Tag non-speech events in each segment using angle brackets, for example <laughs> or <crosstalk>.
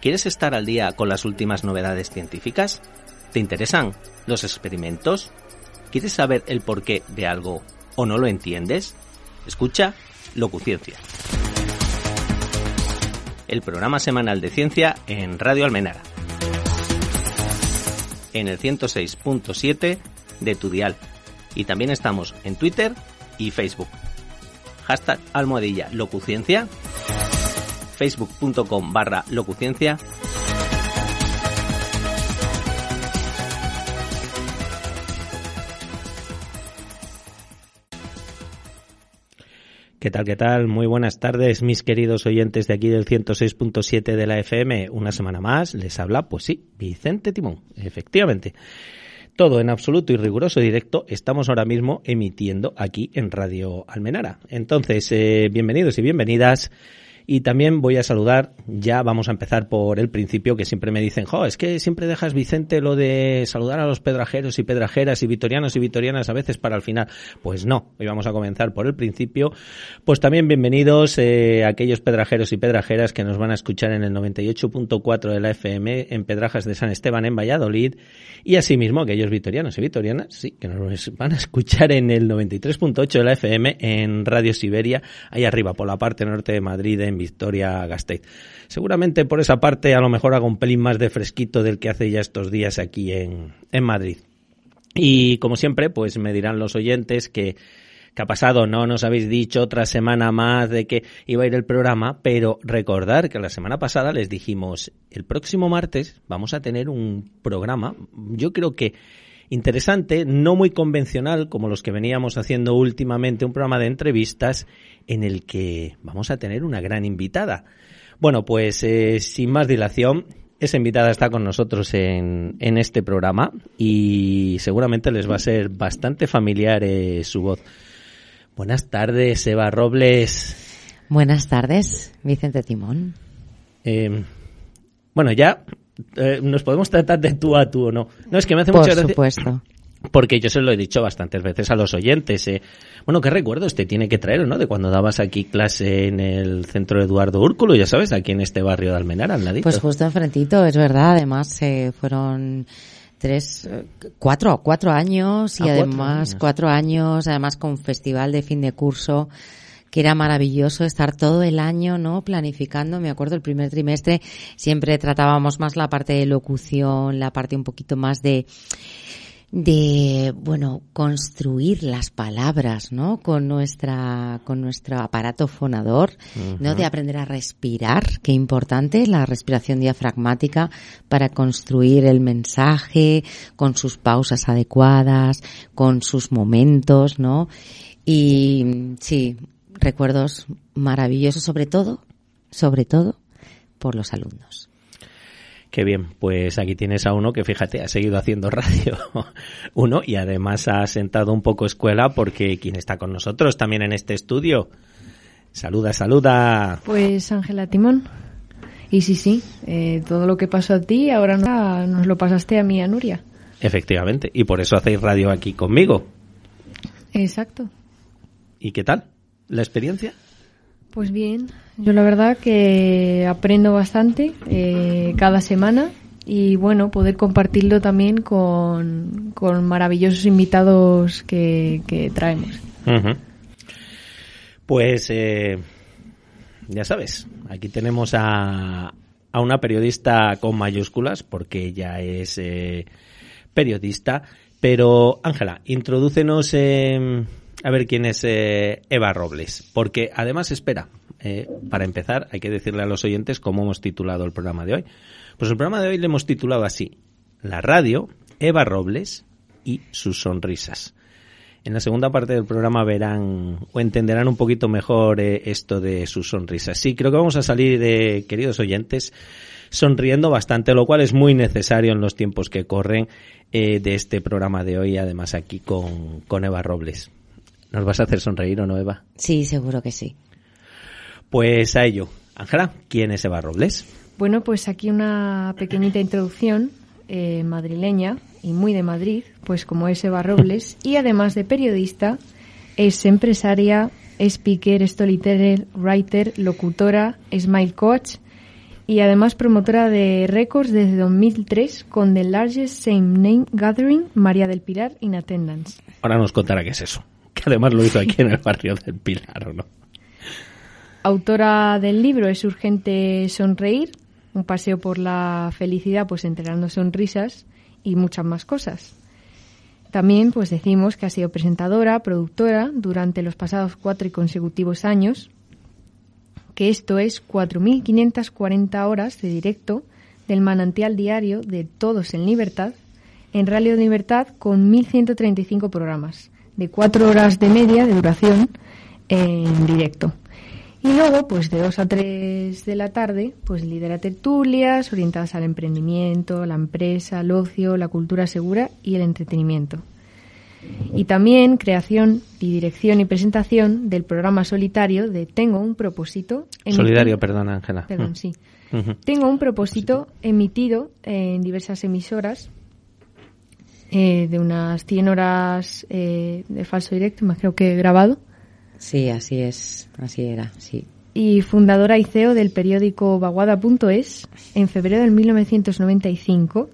¿Quieres estar al día con las últimas novedades científicas? ¿Te interesan los experimentos? ¿Quieres saber el porqué de algo o no lo entiendes? Escucha Locuciencia. El programa semanal de ciencia en Radio Almenara. En el 106.7 de tu dial. Y también estamos en Twitter y Facebook. Hashtag almohadilla locuciencia. Facebook.com barra locuciencia ¿Qué tal, qué tal? Muy buenas tardes, mis queridos oyentes de aquí del 106.7 de la FM. Una semana más les habla, pues sí, Vicente Timón, efectivamente. Todo en absoluto y riguroso directo estamos ahora mismo emitiendo aquí en Radio Almenara. Entonces, eh, bienvenidos y bienvenidas y también voy a saludar, ya vamos a empezar por el principio, que siempre me dicen, jo, es que siempre dejas, Vicente, lo de saludar a los pedrajeros y pedrajeras y vitorianos y vitorianas a veces para el final. Pues no, hoy vamos a comenzar por el principio. Pues también bienvenidos eh, aquellos pedrajeros y pedrajeras que nos van a escuchar en el 98.4 de la FM en Pedrajas de San Esteban en Valladolid y asimismo aquellos vitorianos y vitorianas, sí, que nos van a escuchar en el 93.8 de la FM en Radio Siberia, ahí arriba por la parte norte de Madrid Victoria Gasteiz. Seguramente por esa parte a lo mejor hago un pelín más de fresquito del que hace ya estos días aquí en, en Madrid. Y como siempre, pues me dirán los oyentes que ¿Qué ha pasado? No nos habéis dicho otra semana más de que iba a ir el programa, pero recordar que la semana pasada les dijimos, el próximo martes vamos a tener un programa, yo creo que interesante, no muy convencional como los que veníamos haciendo últimamente, un programa de entrevistas en el que vamos a tener una gran invitada. Bueno, pues eh, sin más dilación, esa invitada está con nosotros en, en, este programa y seguramente les va a ser bastante familiar eh, su voz. Buenas tardes, Eva Robles. Buenas tardes, Vicente Timón. Eh, bueno, ya eh, nos podemos tratar de tú a tú o no. No, es que me hace Por mucha gracia. supuesto. Porque yo se lo he dicho bastantes veces a los oyentes. Eh. Bueno, ¿qué recuerdos te tiene que traer, no? De cuando dabas aquí clase en el centro Eduardo Úrculo, ya sabes, aquí en este barrio de Almenara, al ladito. Pues justo enfrentito, es verdad. Además, eh, fueron tres, cuatro, cuatro años y Ah, cuatro además años. cuatro años, además con festival de fin de curso que era maravilloso estar todo el año, ¿no? Planificando. Me acuerdo el primer trimestre siempre tratábamos más la parte de locución, la parte un poquito más de de bueno construir las palabras no con nuestra con nuestro aparato fonador no de aprender a respirar qué importante la respiración diafragmática para construir el mensaje con sus pausas adecuadas con sus momentos no y sí recuerdos maravillosos sobre todo sobre todo por los alumnos Qué bien, pues aquí tienes a uno que fíjate, ha seguido haciendo <laughs> radio. Uno y además ha sentado un poco escuela porque quien está con nosotros también en este estudio. Saluda, saluda. Pues Ángela Timón. Y sí, sí, eh, todo lo que pasó a ti ahora no- nos lo pasaste a mí, a Nuria. Efectivamente, y por eso hacéis radio aquí conmigo. Exacto. ¿Y qué tal? ¿La experiencia? Pues bien, yo la verdad que aprendo bastante eh, cada semana y bueno, poder compartirlo también con, con maravillosos invitados que, que traemos. Pues eh, ya sabes, aquí tenemos a, a una periodista con mayúsculas porque ella es eh, periodista. Pero Ángela, introdúcenos a ver quién es eh, Eva Robles, porque además espera. eh, para empezar, hay que decirle a los oyentes cómo hemos titulado el programa de hoy. Pues el programa de hoy le hemos titulado así: La radio, Eva Robles y sus sonrisas. En la segunda parte del programa verán o entenderán un poquito mejor eh, esto de sus sonrisas. Sí, creo que vamos a salir, queridos oyentes, sonriendo bastante, lo cual es muy necesario en los tiempos que corren eh, de este programa de hoy, además aquí con, con Eva Robles. ¿Nos vas a hacer sonreír o no, Eva? sí seguro que sí Pues a ello. Ángela, ¿quién es Eva Robles? Bueno, pues aquí una pequeñita introducción eh, madrileña y muy de Madrid, pues como es Eva Robles, y además de periodista, es empresaria, speaker, storyteller, writer, locutora, smile coach y además promotora de récords desde 2003 con The Largest Same Name Gathering María del Pilar in Attendance. Ahora nos contará qué es eso. Que además lo hizo aquí en el barrio del Pilar, ¿o no? Autora del libro Es urgente sonreír, un paseo por la felicidad, pues entregando sonrisas y muchas más cosas. También, pues decimos que ha sido presentadora, productora durante los pasados cuatro y consecutivos años, que esto es 4.540 horas de directo del manantial diario de Todos en Libertad, en Radio Libertad con 1.135 programas, de cuatro horas de media de duración en directo. Y luego, pues de 2 a 3 de la tarde, pues lidera tertulias orientadas al emprendimiento, la empresa, el ocio, la cultura segura y el entretenimiento. Y también creación y dirección y presentación del programa solitario de Tengo un propósito. Solidario, perdón, Ángela. Perdón, sí. Tengo un propósito emitido en diversas emisoras eh, de unas 100 horas eh, de falso directo, más creo que grabado. Sí, así es, así era, sí. Y fundadora y CEO del periódico Vaguada.es en febrero de 1995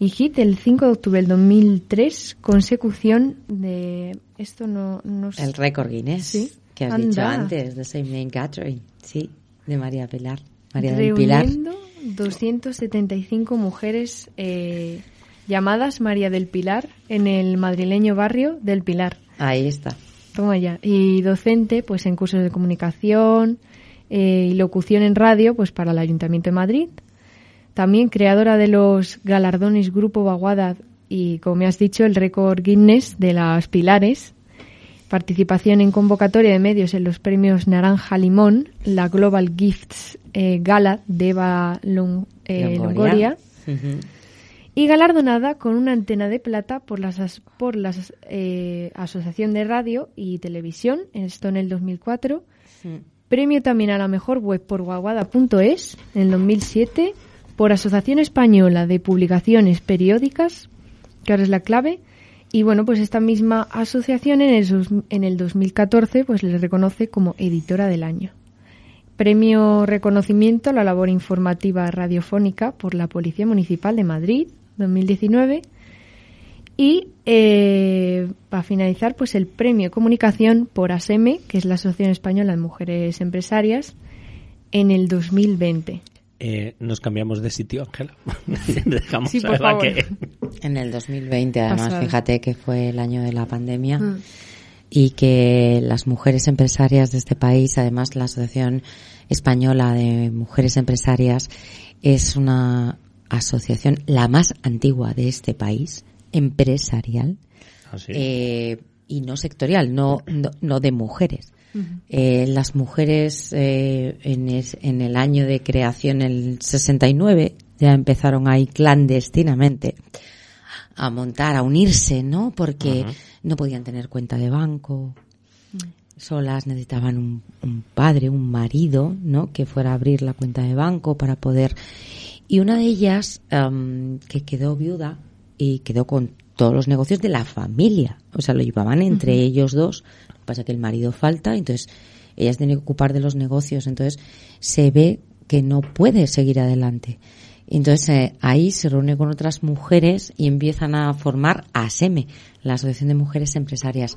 y hit el 5 de octubre del 2003, consecución de... Esto no... no el récord Guinness, ¿Sí? que has Anda. dicho antes, The Same Name Gathering, sí, de María Pilar. María del reuniendo Pilar. 275 mujeres eh, llamadas María del Pilar en el madrileño barrio del Pilar. Ahí está. Toma ya. Y docente, pues en cursos de comunicación eh, y locución en radio, pues para el Ayuntamiento de Madrid. También creadora de los galardones Grupo Baguada y, como me has dicho, el récord Guinness de las Pilares. Participación en convocatoria de medios en los premios Naranja Limón, la Global Gifts eh, Gala de Eva Long- eh, Longoria Ujú. Y galardonada con una antena de plata por las as- por la Asociación de Radio y Televisión, esto en el 2004. Premio también a la mejor web por guaguada.es en el 2007 por Asociación Española de Publicaciones Periódicas, que ahora es la clave. Y bueno, pues esta misma asociación en el, en el 2014 pues le reconoce como editora del año. Premio reconocimiento a la labor informativa radiofónica por la Policía Municipal de Madrid 2019 y eh, para finalizar pues el premio comunicación por ASEME que es la Asociación Española de Mujeres Empresarias en el 2020 Eh, nos cambiamos de sitio, Ángela. <laughs> Dejamos Sí, por favor. que... En el 2020, además, fíjate que fue el año de la pandemia Mm. y que las mujeres empresarias de este país, además la Asociación Española de Mujeres Empresarias, es una asociación la más antigua de este país, empresarial, Ah, sí. eh, y no sectorial, no, no, no de mujeres. Eh, las mujeres eh, en, es- en el año de creación, el 69, ya empezaron ahí clandestinamente a montar, a unirse, ¿no? Porque no podían tener cuenta de banco, solas necesitaban un, un padre, un marido, ¿no? Que fuera a abrir la cuenta de banco para poder. Y una de ellas, am, que quedó viuda y quedó con todos los negocios de la familia. O sea, lo llevaban entre ellos dos. Lo que pasa es que el marido falta, entonces ella se tiene que ocupar de los negocios. Entonces se ve que no puede seguir adelante. Entonces eh, ahí se reúne con otras mujeres y empiezan a formar ASEME, la Asociación de Mujeres Empresarias,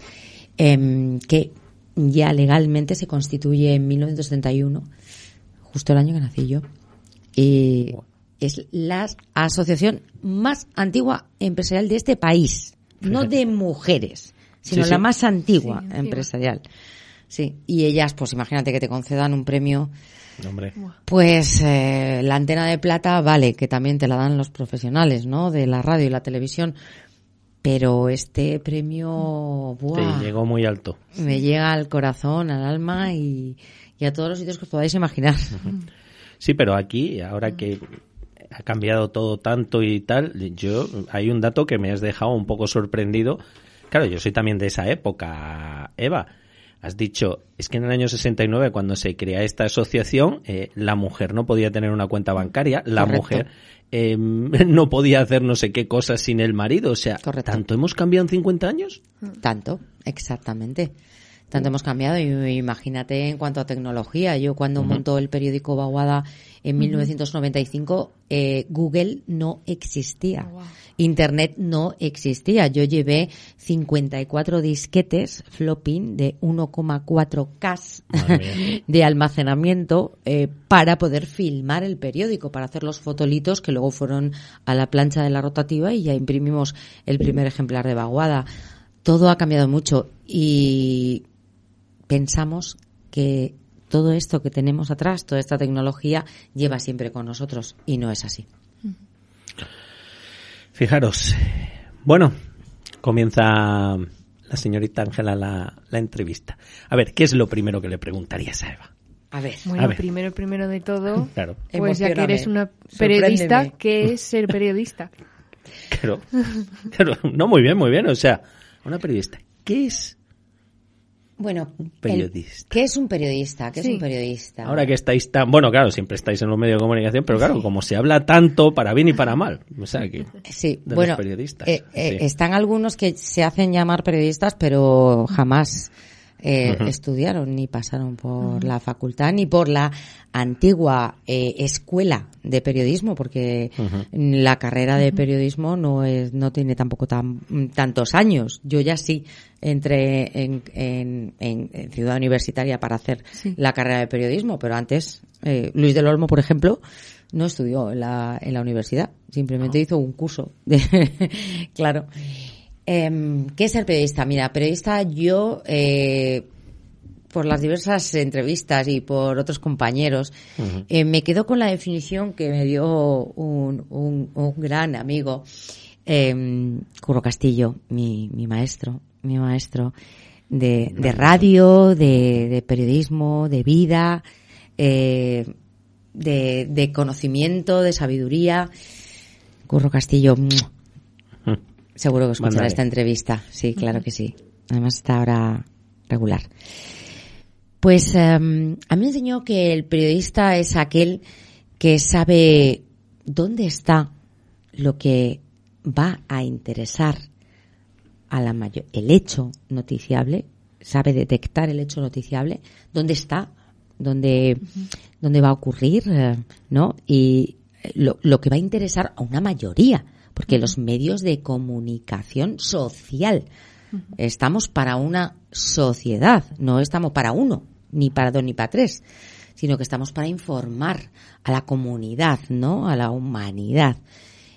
em, que ya legalmente se constituye en 1971, justo el año que nací yo. Y es la asociación más antigua empresarial de este país, no de mujeres, sino Sí, la más antigua Sí, empresarial. Sí, y ellas, pues imagínate que te concedan un premio Hombre. pues eh, la antena de plata vale, que también te la dan los profesionales, ¿no? De la radio y la televisión. Pero este premio, ¡buah! Te llegó muy alto. me llega al corazón, al alma y, y a todos los sitios que os podáis imaginar. Sí, pero aquí, ahora que ha cambiado todo tanto y tal, yo hay un dato que me has dejado un poco sorprendido. Claro, yo soy también de esa época, Eva. Has dicho, es que en el año 69, cuando se crea esta asociación, eh, la mujer no podía tener una cuenta bancaria, la Correcto. mujer eh, <laughs> no podía hacer no sé qué cosas sin el marido. O sea, Correcto. ¿tanto hemos cambiado en 50 años? Tanto, exactamente. Tanto hemos cambiado y imagínate en cuanto a tecnología. Yo cuando montó el periódico Baguada en 1995, eh, Google no existía. Oh, wow. Internet no existía. Yo llevé 54 disquetes flopping de 1,4K Madre mía. <laughs> de almacenamiento eh, para poder filmar el periódico, para hacer los fotolitos que luego fueron a la plancha de la rotativa y ya imprimimos el primer ejemplar de Baguada. Todo ha cambiado mucho y pensamos que todo esto que tenemos atrás, toda esta tecnología, lleva siempre con nosotros y no es así. Fijaros. Bueno, comienza la señorita Ángela la, la entrevista. A ver, ¿qué es lo primero que le preguntarías a Eva? A ver, Bueno, A ver. primero, primero de todo, <laughs> Claro, pues ya que eres una periodista. <laughs> ¿qué es ser periodista? claro, claro. No, muy bien, muy bien. O sea, una periodista. ¿Qué es? Bueno, el- Periodista. ¿qué es un periodista? ¿Qué Sí. es un periodista? Ahora que estáis tan... Bueno, claro, siempre estáis en los medios de comunicación, pero claro, como se habla tanto, para bien y para mal. O sea, que... Sí, de los bueno, periodistas, eh, eh, sí. están algunos que se hacen llamar periodistas, pero jamás eh, estudiaron ni pasaron por la facultad ni por la antigua eh, escuela de periodismo, porque la carrera de periodismo no es no tiene tampoco tan, tantos años. Yo ya sí entré en, en, en- en Ciudad Universitaria para hacer Sí. la carrera de periodismo, pero antes eh, Luis del Olmo, por ejemplo, no estudió en la, en la universidad, simplemente hizo un curso. De, <laughs> claro. Em, ¿Qué es ser periodista? Mira, periodista yo, eh, por las diversas entrevistas y por otros compañeros, eh, me quedo con la definición que me dio un, un, un gran amigo, em, Curro Castillo, mi, mi maestro, mi maestro de, de radio, de, de periodismo, de vida, eh, de, de conocimiento, de sabiduría. Curro Castillo. Seguro que escuchará Mándale. esta entrevista. Sí, claro que sí. Además está ahora regular. Pues em, a mí me enseñó que el periodista es aquel que sabe dónde está lo que va a interesar a la mayor, el hecho noticiable, sabe detectar el hecho noticiable, dónde está, dónde, dónde va a ocurrir, eh, ¿no? Y lo, lo que va a interesar a una mayoría, porque los medios de comunicación social estamos para una sociedad, no estamos para uno, ni para dos ni para tres, sino que estamos para informar a la comunidad, ¿no? A la humanidad.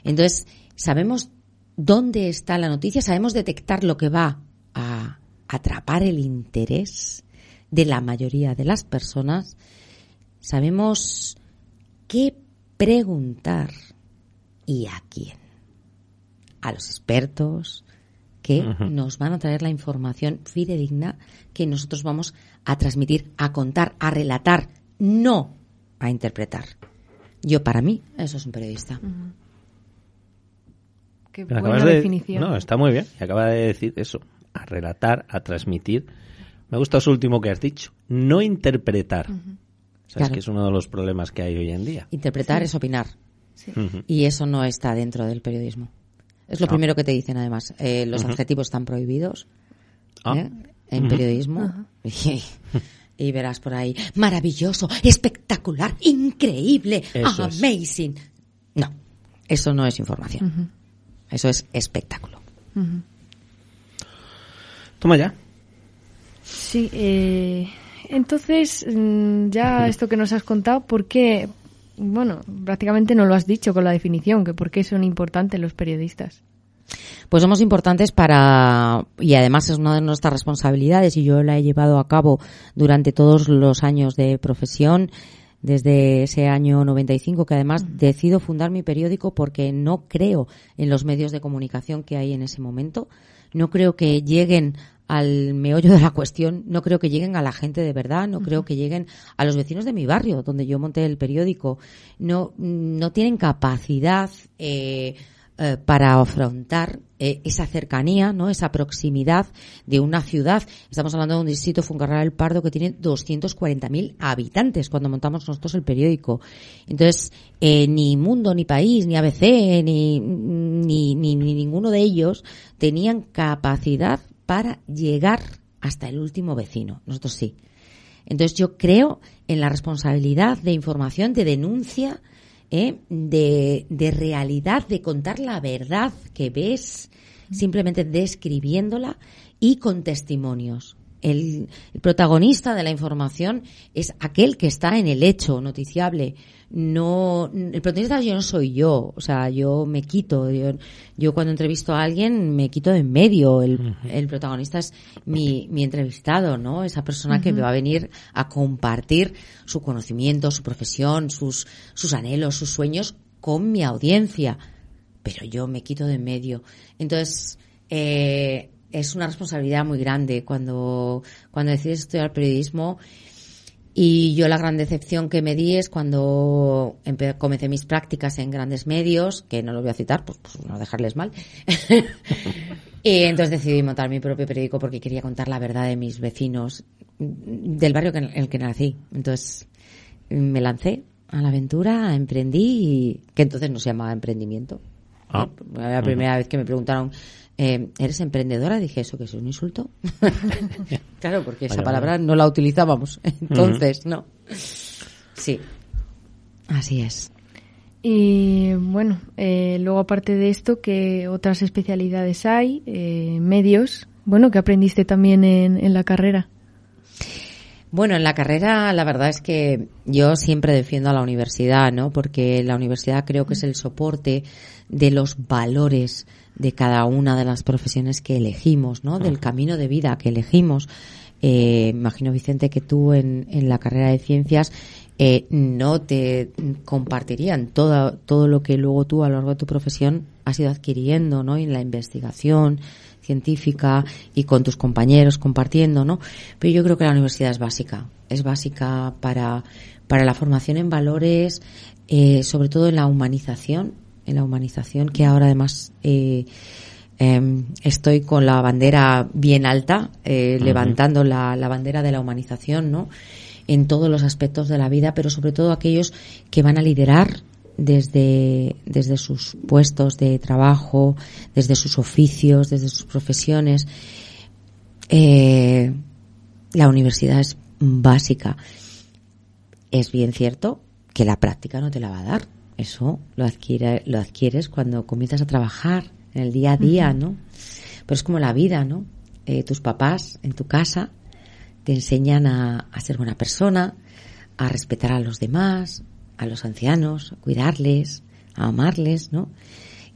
Entonces, sabemos dónde está la noticia, sabemos detectar lo que va a atrapar el interés de la mayoría de las personas, sabemos qué preguntar y a quién. A los expertos que nos van a traer la información fidedigna que nosotros vamos a transmitir, a contar, a relatar, no a interpretar. Yo, para mí, eso es un periodista. Qué Pero buena de- definición. No, está muy bien. Y acaba de decir eso. A relatar, a transmitir. Me gusta eso último que has dicho. No interpretar. ¿Sabes? Claro. Que es uno de los problemas que hay hoy en día. Interpretar es opinar. Sí. Y eso no está dentro del periodismo. Es lo Ah. primero que te dicen, además. Eh, los adjetivos están prohibidos Ah. ¿eh? en periodismo. Y, <laughs> y verás por ahí, maravilloso, espectacular, increíble, Eso es. amazing. No, eso no es información. Eso es espectáculo. Toma ya. Sí, eh, entonces, mm, ya esto que nos has contado, ¿por qué? Bueno, prácticamente no lo has dicho con la definición, que por qué son importantes los periodistas. Pues somos importantes para, y además es una de nuestras responsabilidades y yo la he llevado a cabo durante todos los años de profesión, desde ese año 95, que además decido fundar mi periódico porque no creo en los medios de comunicación que hay en ese momento, no creo que lleguen al meollo de la cuestión, no creo que lleguen a la gente de verdad, no creo que lleguen a los vecinos de mi barrio, donde yo monté el periódico, no, no tienen capacidad eh, eh, para afrontar eh, esa cercanía, ¿no? Esa proximidad de una ciudad. Estamos hablando de un distrito Funcarral del Pardo que tiene 240.000 habitantes cuando montamos nosotros el periódico. Entonces, eh, ni Mundo, ni País, ni ABC, ni, ni, ni, ni ninguno de ellos tenían capacidad para llegar hasta el último vecino. Nosotros sí. Entonces yo creo en la responsabilidad de información, de denuncia, ¿eh? de, de realidad, de contar la verdad que ves, simplemente describiéndola y con testimonios. El, el, protagonista de la información es aquel que está en el hecho noticiable. No, el protagonista yo no soy yo, o sea, yo me quito. Yo, yo cuando entrevisto a alguien me quito de en medio. El, uh -huh. el protagonista es mi, mi, entrevistado, ¿no? Esa persona uh -huh. que me va a venir a compartir su conocimiento, su profesión, sus, sus anhelos, sus sueños con mi audiencia. Pero yo me quito de en medio. Entonces, eh, es una responsabilidad muy grande cuando, cuando decides estudiar periodismo. Y yo la gran decepción que me di es cuando comencé mis prácticas en grandes medios, que no lo voy a citar, pues, pues no dejarles mal. <laughs> y entonces decidí montar mi propio periódico porque quería contar la verdad de mis vecinos del barrio en el que nací. Entonces me lancé a la aventura, emprendí, y, que entonces no se llamaba emprendimiento. Ah. La primera uh -huh. vez que me preguntaron eh, ¿eres emprendedora? Dije, ¿eso que es un insulto? <laughs> claro, porque esa palabra no la utilizábamos. Entonces, uh -huh. no. Sí, así es. Y bueno, eh, luego aparte de esto, ¿qué otras especialidades hay? Eh, medios. Bueno, ¿qué aprendiste también en, en la carrera? Bueno, en la carrera la verdad es que yo siempre defiendo a la universidad, ¿no? Porque la universidad creo que es el soporte de los valores de cada una de las profesiones que elegimos, ¿no? Del camino de vida que elegimos. Eh, imagino, Vicente, que tú en, en la carrera de ciencias eh, no te compartirían todo, todo lo que luego tú a lo largo de tu profesión has ido adquiriendo, ¿no? En la investigación científica y con tus compañeros compartiendo, ¿no? Pero yo creo que la universidad es básica. Es básica para, para la formación en valores, eh, sobre todo en la humanización en la humanización, que ahora además eh, eh, estoy con la bandera bien alta, eh, uh -huh. levantando la, la, bandera de la humanización, ¿no? En todos los aspectos de la vida, pero sobre todo aquellos que van a liderar desde, desde sus puestos de trabajo, desde sus oficios, desde sus profesiones. la universidad es básica. Es bien cierto que la práctica no te la va a dar eso lo, adquiere, lo adquieres cuando comienzas a trabajar en el día a día, uh -huh. ¿no? Pero es como la vida, ¿no? Eh, tus papás en tu casa te enseñan a, a, ser buena persona, a respetar a los demás, a los ancianos, a cuidarles, a amarles, ¿no?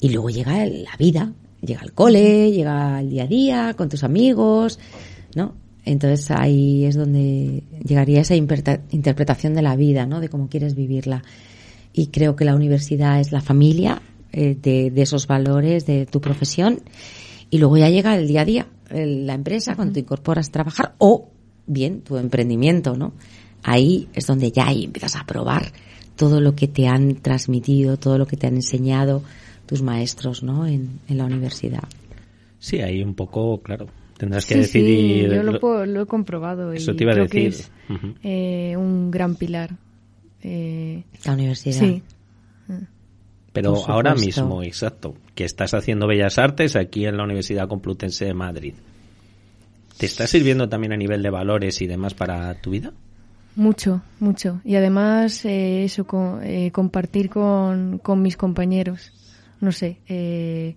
Y luego llega la vida, llega el cole, llega el día a día con tus amigos, ¿no? Entonces ahí es donde llegaría esa interpretación de la vida, ¿no? De cómo quieres vivirla y creo que la universidad es la familia eh, de, de, esos valores de tu profesión y luego ya llega el día a día, el, la empresa cuando te incorporas a trabajar o bien tu emprendimiento, ¿no? Ahí es donde ya ahí empiezas a probar todo lo que te han transmitido, todo lo que te han enseñado tus maestros, ¿no? En, en la universidad. Sí, ahí un poco, claro, tendrás que sí, decidir. Sí, yo lo, puedo, lo, he comprobado. Eso y te iba a decir. Que es, uh -huh. eh, un gran pilar. Eh, la universidad. Sí. Pero ahora mismo, exacto, que estás haciendo Bellas Artes aquí en la Universidad Complutense de Madrid. ¿Te está sirviendo también a nivel de valores y demás para tu vida? Mucho, mucho. Y además, eh, eso, con, eh, compartir con, con, mis compañeros. No sé, eh,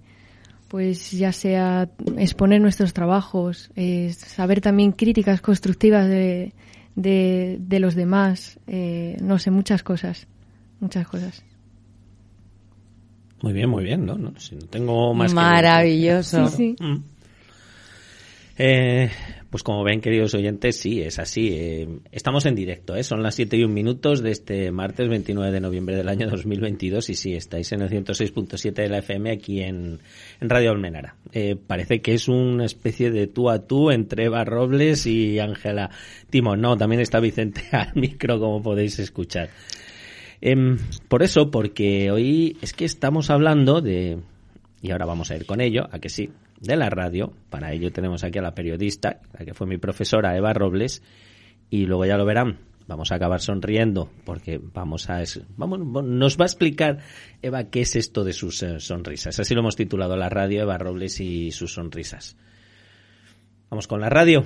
pues ya sea exponer nuestros trabajos, saber también críticas constructivas de, de, de los demás, eh, no sé, muchas cosas, muchas cosas. Muy bien, muy bien, ¿no? no si no tengo más Maravilloso. Que... Sí, sí. Mm. Eh, pues como ven, queridos oyentes, sí, es así. Eh, estamos en directo, ¿eh? son las 7 y un minutos de este martes 29 de noviembre del año 2022 y sí, estáis en el 106.7 de la FM aquí en, Radio Almenara. Eh, parece que es una especie de tú a tú entre Eva Robles y Ángela Timón. No, también está Vicente <laughs> al micro, como podéis escuchar. Eh, por eso, porque hoy es que estamos hablando de, y ahora vamos a ir con ello, a que sí, de la radio. Para ello tenemos aquí a la periodista, la que fue mi profesora, Eva Robles, y luego ya lo verán. Vamos a acabar sonriendo porque vamos a vamos nos va a explicar Eva qué es esto de sus eh, sonrisas. Así lo hemos titulado la radio Eva Robles y sus sonrisas. Vamos con la radio.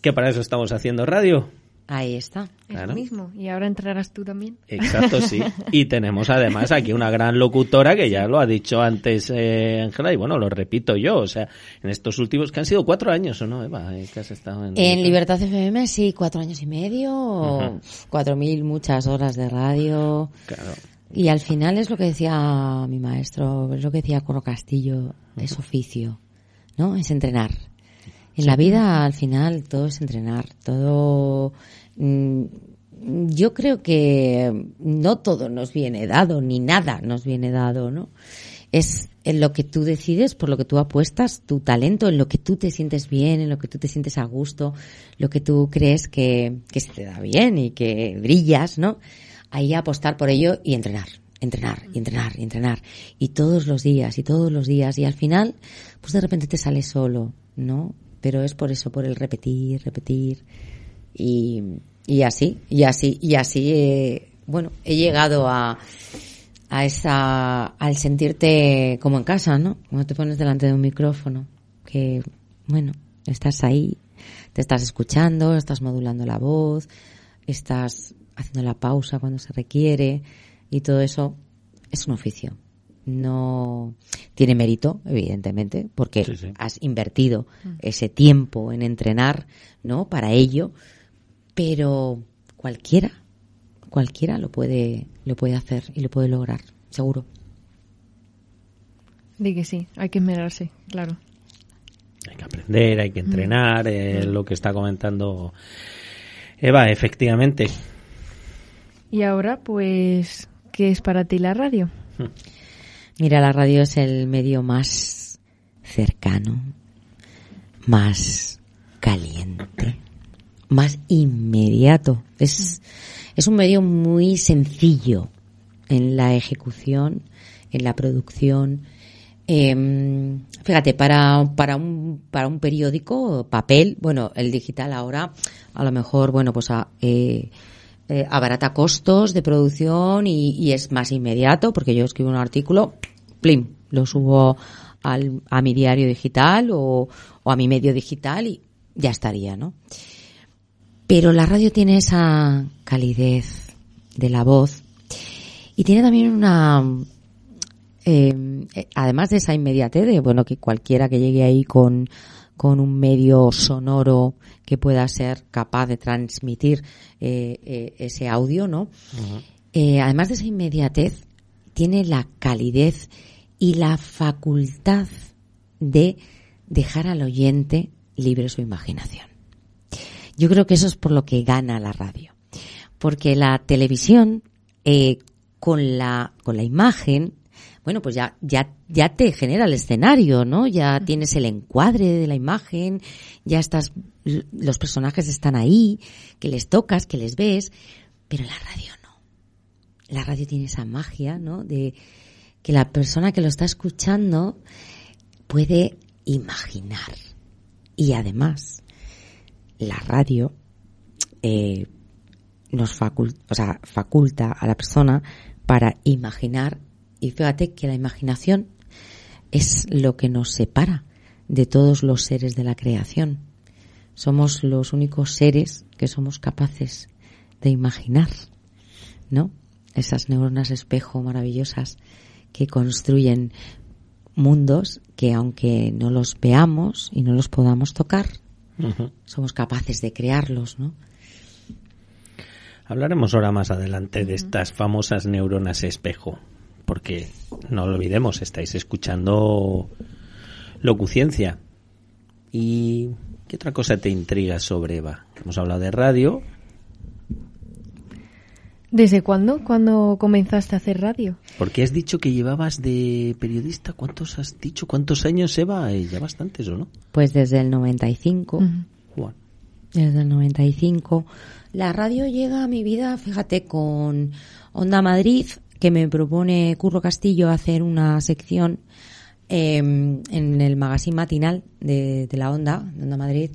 Que para eso estamos haciendo radio. Ahí está. Eso mismo. Y ahora entrarás tú también. Exacto, sí. <laughs> Y tenemos además aquí una gran locutora que ya lo ha dicho antes eh, Ángela y bueno, lo repito yo. O sea, en estos últimos, que han sido cuatro años o no, Eva, eh, que has estado en... En Libertad FM sí, cuatro años y medio, cuatro mil muchas horas de radio. Claro. Y al final es lo que decía mi maestro, es lo que decía Corro Castillo, es oficio, ¿no? Es entrenar. En la vida al final todo es entrenar, todo Mm, yo creo que no todo nos viene dado, ni nada nos viene dado, ¿no? Es en lo que tú decides, por lo que tú apuestas, tu talento, en lo que tú te sientes bien, en lo que tú te sientes a gusto, lo que tú crees que, que se te da bien y que brillas, ¿no? Ahí apostar por ello y entrenar, entrenar, y entrenar, y entrenar. Y todos los días, y todos los días, y al final, pues de repente te sale solo, ¿no? Pero es por eso, por el repetir, repetir, y, y así, y así, y así, eh, bueno, he llegado a, a esa, al sentirte como en casa, ¿no? Cuando te pones delante de un micrófono, que, bueno, estás ahí, te estás escuchando, estás modulando la voz, estás haciendo la pausa cuando se requiere, y todo eso es un oficio. No tiene mérito, evidentemente, porque has invertido mm. ese tiempo en entrenar, ¿no? Para ello, pero cualquiera, cualquiera lo puede, lo puede hacer y lo puede lograr, seguro. Di que sí, hay que esmerarse, claro. Hay que aprender, hay que mm. entrenar, eh, lo que está comentando Eva, efectivamente. Y ahora, pues, ¿qué es para ti la radio? Mira, la radio es el medio más cercano, más caliente, más inmediato. Es, es un medio muy sencillo en la ejecución, en la producción. Eh, fíjate, para, para, un, para un periódico, papel, bueno, el digital ahora, a lo mejor, bueno, pues a, eh, eh, abarata costos de producción y, es más inmediato, porque yo escribo un artículo, plim, lo subo al, a mi diario digital o, o a mi medio digital y ya estaría, ¿no? Pero la radio tiene esa calidez de la voz y tiene también una, eh, además de esa inmediatez de, bueno, que cualquiera que llegue ahí con, con un medio sonoro que pueda ser capaz de transmitir eh, eh, ese audio, ¿no? además de esa inmediatez, tiene la calidez y la facultad de dejar al oyente libre su imaginación. Yo creo que eso es por lo que gana la radio. Porque la televisión, eh, con la, con la imagen, bueno, pues ya, ya, ya te genera el escenario, ¿no? Ya tienes el encuadre de la imagen, ya estás, los personajes están ahí, que les tocas, que les ves, pero la radio no. La radio tiene esa magia, ¿no? De que la persona que lo está escuchando puede imaginar. Y además, la radio eh, nos faculta, o sea, faculta a la persona para imaginar y fíjate que la imaginación es lo que nos separa de todos los seres de la creación. Somos los únicos seres que somos capaces de imaginar, ¿no? Esas neuronas espejo maravillosas que construyen mundos que aunque no los veamos y no los podamos tocar, somos capaces de crearlos, ¿no? Hablaremos ahora más adelante de estas famosas neuronas espejo, porque no lo olvidemos, estáis escuchando locuciencia. ¿Y qué otra cosa te intriga sobre Eva? Hemos hablado de radio, ¿Desde cuándo? ¿Cuándo comenzaste a hacer radio? Porque has dicho que llevabas de periodista. ¿Cuántos has dicho? ¿Cuántos años, Eva? Eh, ya bastantes, ¿o no? Pues desde el 95. Desde el 95. La radio llega a mi vida, fíjate, con Onda Madrid, que me propone Curro Castillo hacer una sección em, en el magazine matinal de, la Onda, de Onda Madrid,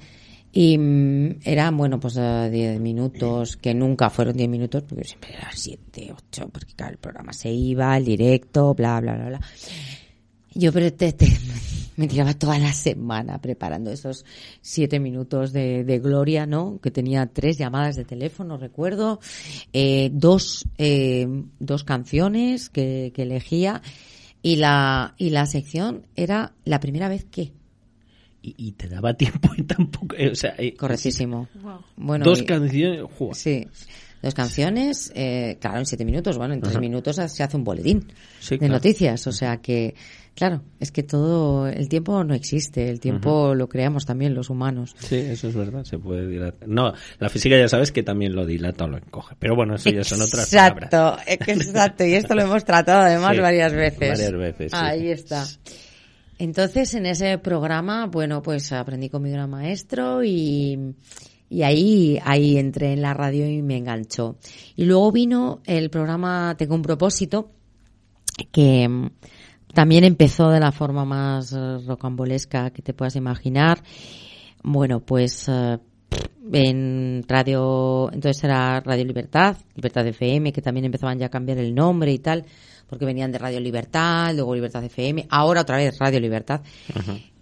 y mm, eran, bueno, pues 10 eh, minutos, que nunca fueron 10 minutos, porque siempre eran 7, 8, porque claro, el programa se iba, el directo, bla, bla, bla, bla. Yo pero te, me tiraba toda la semana preparando esos siete minutos de, de gloria, ¿no? Que tenía tres llamadas de teléfono, recuerdo, eh, dos, eh, dos canciones que, que elegía y la, y la sección era la primera vez que. Y, y te daba tiempo y tampoco, eh, o sea, eh, Correctísimo. Bueno, dos y- canciones, ¡jua! Sí. Dos canciones, eh, claro, en siete minutos. Bueno, en tres Ajá. minutos se hace un boletín Sí, de claro. noticias. O sea que, claro, es que todo, el tiempo no existe. El tiempo lo creamos también los humanos. Sí, eso es verdad, se puede dilatar. No, la física ya sabes que también lo dilata o lo encoge. Pero bueno, eso ya son otras palabras. Exacto, exacto. Y esto lo hemos tratado además Sí, varias veces. varias veces, sí. Ahí está. Entonces, en ese programa, bueno, pues aprendí con mi gran maestro y, y ahí, ahí entré en la radio y me enganchó. Y luego vino el programa Tengo un propósito, que también empezó de la forma más eh, rocambolesca que te puedas imaginar. Bueno, pues eh, en radio, entonces era Radio Libertad, Libertad FM, que también empezaban ya a cambiar el nombre y tal, porque venían de Radio Libertad, luego Libertad FM, ahora otra vez Radio Libertad.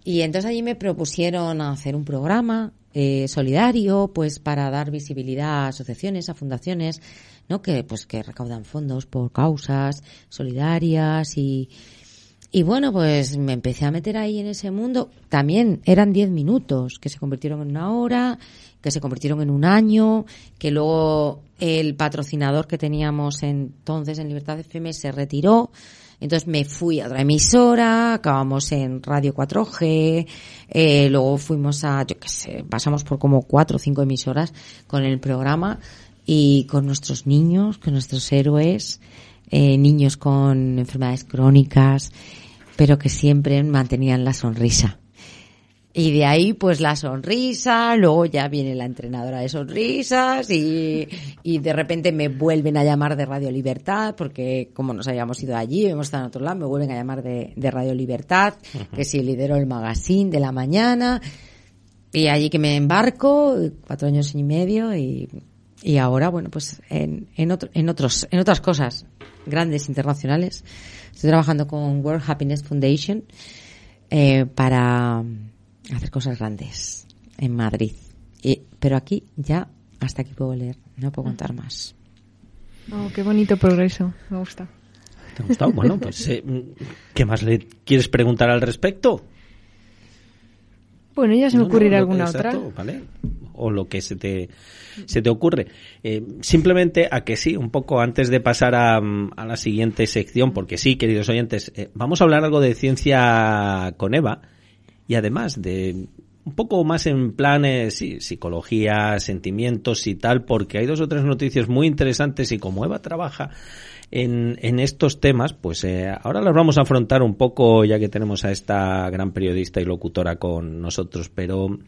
Y entonces allí me propusieron hacer un programa eh, solidario, pues para dar visibilidad a asociaciones, a fundaciones, ¿no? Que pues que recaudan fondos por causas solidarias y y bueno, pues me empecé a meter ahí en ese mundo. También eran 10 minutos, que se convirtieron en una hora, que se convirtieron en un año, que luego el patrocinador que teníamos entonces en Libertad FM se retiró. Entonces me fui a otra emisora, acabamos en Radio 4G, eh, luego fuimos a, yo qué sé, pasamos por como cuatro o cinco emisoras con el programa y con nuestros niños, con nuestros héroes, eh, niños con enfermedades crónicas, pero que siempre mantenían la sonrisa. Y de ahí, pues la sonrisa, luego ya viene la entrenadora de sonrisas y, y de repente me vuelven a llamar de Radio Libertad, porque como nos habíamos ido allí, hemos estado en otro lado, me vuelven a llamar de, de Radio Libertad, que si lidero el magazine de la mañana, y allí que me embarco, cuatro años y medio, y, y ahora, bueno, pues en, en, otro- en, otros, en otras cosas grandes, internacionales. Estoy trabajando con World Happiness Foundation eh, para hacer cosas grandes en Madrid. Y, pero aquí ya hasta aquí puedo leer, no puedo contar más. Oh, qué bonito progreso, me gusta. ¿Te ha gustado? Bueno, <laughs> pues, eh, ¿qué más le quieres preguntar al respecto? Bueno, ya se me No, no, ocurrirá lo que- alguna exacto, otra. ¿vale? O lo que se te, se te ocurre. Eh, simplemente a que sí, un poco antes de pasar a, a la siguiente sección, porque sí, queridos oyentes, eh, vamos a hablar algo de ciencia con Eva y además de un poco más en planes, sí, psicología, sentimientos y tal, porque hay dos o tres noticias muy interesantes y como Eva trabaja en, en estos temas, pues eh, ahora las vamos a afrontar un poco ya que tenemos a esta gran periodista y locutora con nosotros, pero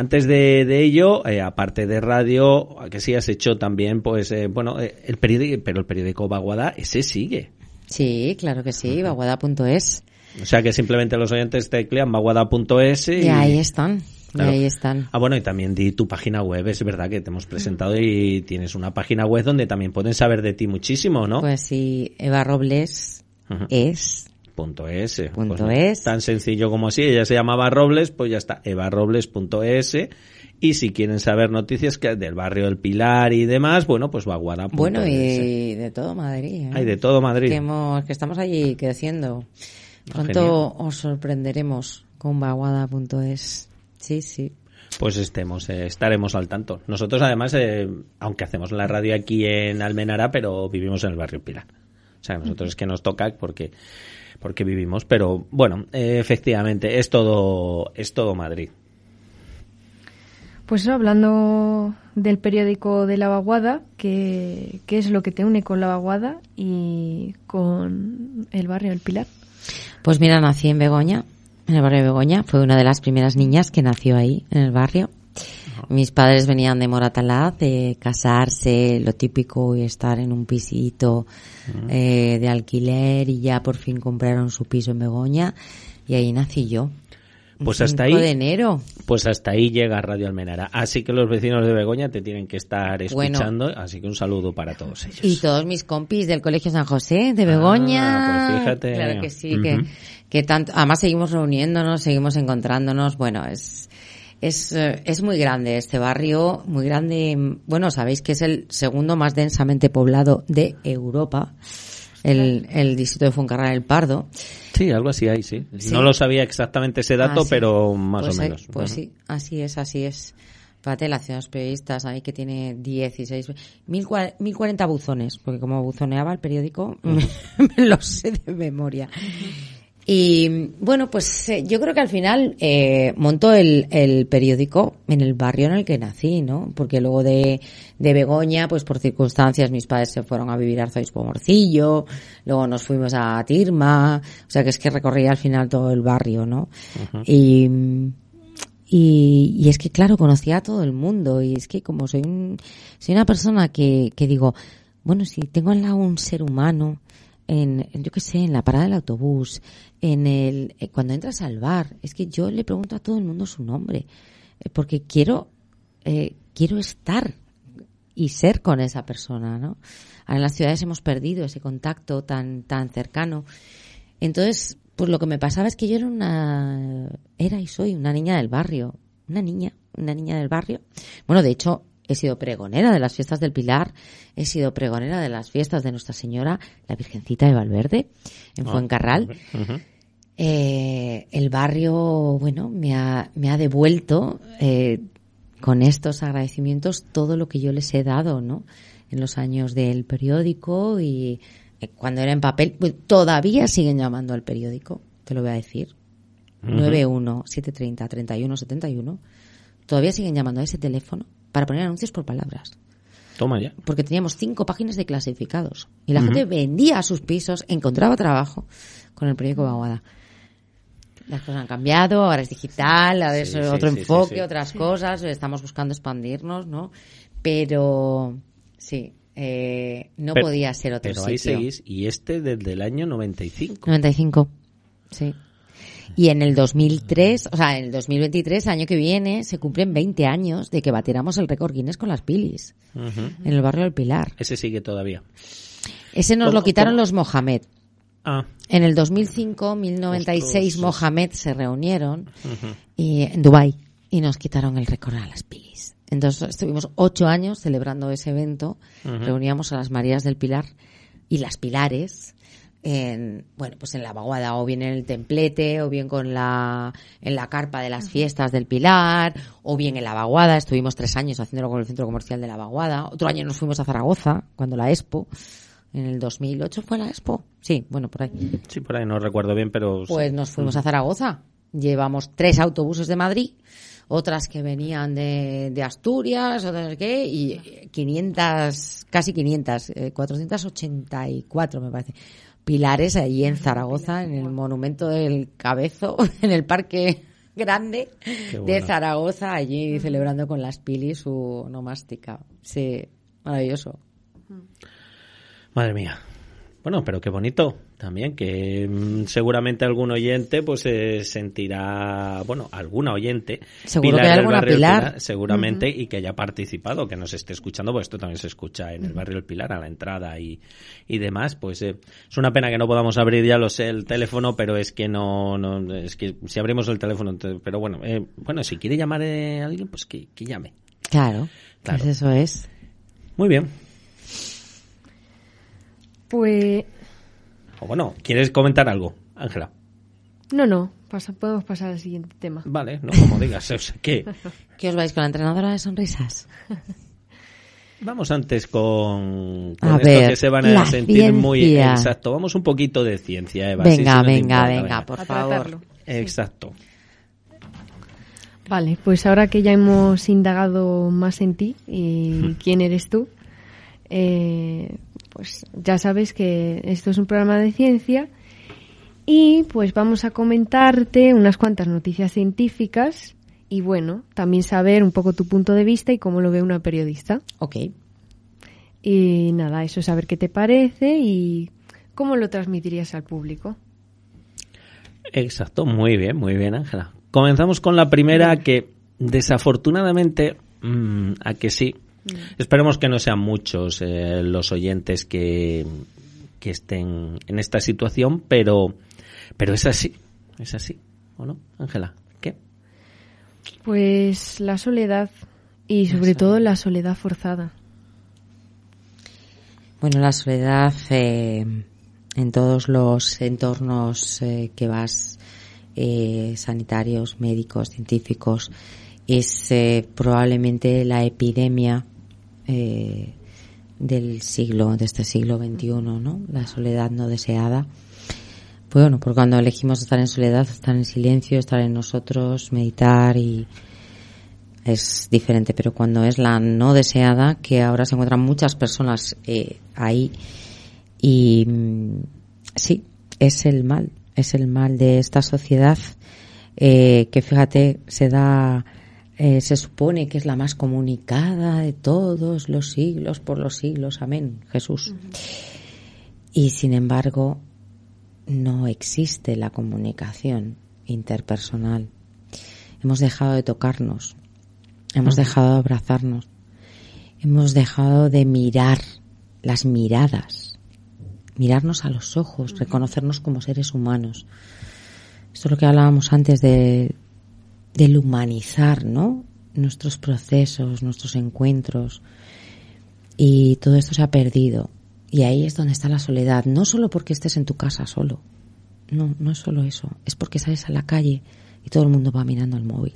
antes de, de ello, eh, aparte de radio, que sí has hecho también, pues, eh, bueno, eh, el periódico, pero el periódico Baguada, ese sigue. Sí, claro que sí, vaguada.es. O sea que simplemente los oyentes teclean baguada.es y... Y ahí están, Claro. y ahí están. Ah, bueno, y también di tu página web, es verdad que te hemos presentado y tienes una página web donde también pueden saber de ti muchísimo, ¿no? Pues sí, Eva Robles es Punto S. Punto Pues, es. Tan sencillo como así. Ella se llamaba Robles, pues ya está. evarobles.es. Y si quieren saber noticias que del barrio del Pilar y demás, bueno, pues vaguada.es. bueno y de todo Madrid. ¿eh? Hay de todo Madrid. Que, hemos, que estamos allí creciendo. Pronto genial. os sorprenderemos con vaguada.es. Sí, sí. Pues estemos, eh, estaremos al tanto. Nosotros además, eh, aunque hacemos la radio aquí en Almenara, pero vivimos en el barrio Pilar. O sea, nosotros es que nos toca porque porque vivimos, pero bueno, eh, efectivamente es todo es todo Madrid. Pues hablando del periódico de la vaguada, que, que es lo que te une con la vaguada y con el barrio del Pilar. Pues mira, nací en Begoña, en el barrio de Begoña. Fue una de las primeras niñas que nació ahí, en el barrio. Mis padres venían de Moratalaz, de casarse, lo típico, y estar en un pisito eh, de alquiler y ya por fin compraron su piso en Begoña y ahí nací yo. Pues hasta 5 ahí, de enero. pues hasta ahí llega Radio Almenara. Así que los vecinos de Begoña te tienen que estar Bueno. escuchando, así que un saludo para todos ellos. Y todos mis compis del Colegio San José de Begoña. Ah, pues fíjate. Claro que sí, que, que tanto, además seguimos reuniéndonos, seguimos encontrándonos. Bueno, es, es, eh, es muy grande este barrio, muy grande. Bueno, sabéis que es el segundo más densamente poblado de Europa. El, el distrito de Fuencarral el Pardo. Sí, algo así hay, sí. Sí. No lo sabía exactamente ese dato, Ah, sí. pero más Pues o hay- menos. Pues sí, así es, así es. Fíjate, la ciudad de los periodistas ahí que tiene 16, 1000 1040 buzones, porque como buzoneaba el periódico, <laughs> me lo sé de memoria. Y bueno, pues eh, yo creo que al final eh, montó el, el periódico en el barrio en el que nací, ¿no? Porque luego de, de Begoña, pues por circunstancias mis padres se fueron a vivir a Arzobispo Morcillo, luego nos fuimos a Tirma, o sea que es que recorría al final todo el barrio, ¿no? Y, y, y es que, claro, conocía a todo el mundo. Y es que como soy un, soy una persona que, que digo, bueno, si tengo al lado un ser humano, en, yo qué sé, en la parada del autobús, en el, eh, cuando entras al bar, es que yo le pregunto a todo el mundo su nombre. eh, Porque quiero, eh, quiero estar y ser con esa persona, ¿no? Ahora en las ciudades hemos perdido ese contacto tan, tan cercano. Entonces, pues lo que me pasaba es que yo era una, era y soy una niña del barrio, una niña, una niña del barrio. Bueno, de hecho, he sido pregonera de las fiestas del Pilar, he sido pregonera de las fiestas de Nuestra Señora, la Virgencita de Valverde, en Ah, Fuencarral. Eh, el barrio, bueno, me ha, me ha devuelto eh, con estos agradecimientos todo lo que yo les he dado, ¿no? En los años del periódico y eh, cuando era en papel, pues, todavía siguen llamando al periódico, te lo voy a decir. 91 730 31 71. Todavía siguen llamando a ese teléfono para poner anuncios por palabras Toma ya. porque teníamos cinco páginas de clasificados y la gente vendía sus pisos, encontraba trabajo con el periódico Baguada. Las cosas han cambiado, ahora es digital, ahora es Sí, sí, otro sí, sí, enfoque, sí. otras cosas, estamos buscando expandirnos, ¿no? Pero sí, eh, no Pero- podía ser otro Pero ahí sitio. seguís, y este desde el año 95. 95, sí. Y en el 2003, o sea, en el 2023, año que viene, se cumplen 20 años de que batiéramos el récord Guinness con las pilis en el barrio del Pilar. Ese sigue todavía. Ese nos ¿Cómo- lo quitaron cómo? los Mohamed. Ah, En el 2005, 1096 Ostras. Mohamed se reunieron y, en Dubai y nos quitaron el récord a las pilis. Entonces estuvimos ocho años celebrando ese evento. Reuníamos a las Marías del Pilar y las Pilares en, bueno, pues en la vaguada o bien en el templete o bien con la, en la carpa de las fiestas del Pilar o bien en la vaguada. Estuvimos tres años haciéndolo con el centro comercial de la vaguada. Otro año nos fuimos a Zaragoza cuando la Expo. En el 2008 fue la Expo. Sí, bueno, por ahí. sí, por ahí no recuerdo bien, pero... Pues nos fuimos a Zaragoza. Llevamos tres autobuses de Madrid, otras que venían de, de Asturias, otras qué, y 500, casi 500, eh, 484 me parece, pilares allí en Zaragoza, en el monumento del Cabezo, <laughs> en el parque grande de. Zaragoza, allí celebrando con las pilis su nomástica. Sí, maravilloso. Madre mía. Bueno, pero qué bonito también, que mm, seguramente algún oyente pues se sentirá, bueno, alguna oyente, Seguro que hay del alguna barrio Pilar. seguramente, y que haya participado, que nos esté escuchando, pues esto también se escucha en el barrio del Pilar, a la entrada y, y demás, pues eh, es una pena que no podamos abrir, ya lo sé, el teléfono, pero es que no, no es que si abrimos el teléfono, pero bueno, eh, bueno, si quiere llamar eh, a alguien, pues que, que llame. Claro, Claro. pues eso es. Muy bien. Pues O bueno, ¿quieres comentar algo, Ángela? no, no, pasa, podemos pasar al siguiente tema. Vale, no como digas, o sea, que <laughs> ¿Qué os vais con la entrenadora de sonrisas? <laughs> vamos antes con, con A esto ver, que se van a sentir muy ciencia. exacto. Vamos un poquito de ciencia, Eva. Venga, sí, no te venga, importa, venga, por A favor. tratarlo. Exacto. Vale, pues ahora que ya hemos indagado más en ti y quién eres tú, eh, pues ya sabes que esto es un programa de ciencia y pues vamos a comentarte unas cuantas noticias científicas y bueno, también saber un poco tu punto de vista y cómo lo ve una periodista. Ok. Y nada, eso saber qué te parece y cómo lo transmitirías al público. Exacto, muy bien, muy bien, Ángela. comenzamos con la primera que desafortunadamente, mm, a que sí, esperemos que no sean muchos eh, los oyentes que, que estén en esta situación, pero, pero es así, es así, ¿o no, Ángela? ¿Qué? Pues la soledad y sobre todo la soledad forzada. Bueno, la soledad eh, en todos los entornos eh, que vas, eh, sanitarios, médicos, científicos, es probablemente la epidemia del siglo, de este siglo XXI, ¿no? La soledad no deseada. Pues bueno, porque cuando elegimos estar en soledad, estar en silencio, estar en nosotros, meditar y es diferente, pero cuando es la no deseada, que ahora se encuentran muchas personas eh, ahí y mm, sí, es el mal, es el mal de esta sociedad eh, que fíjate se da eh, se supone que es la más comunicada de todos los siglos por los siglos, amén, Jesús. Y sin embargo, no existe la comunicación interpersonal. Hemos dejado de tocarnos, hemos dejado de abrazarnos, hemos dejado de mirar las miradas, mirarnos a los ojos, reconocernos como seres humanos. Esto es lo que hablábamos antes de, del humanizar, ¿no? Nuestros procesos, nuestros encuentros. Y todo esto se ha perdido. Y ahí es donde está la soledad. No solo porque estés en tu casa solo. No, no es solo eso. Es porque sales a la calle y todo el mundo va mirando al móvil.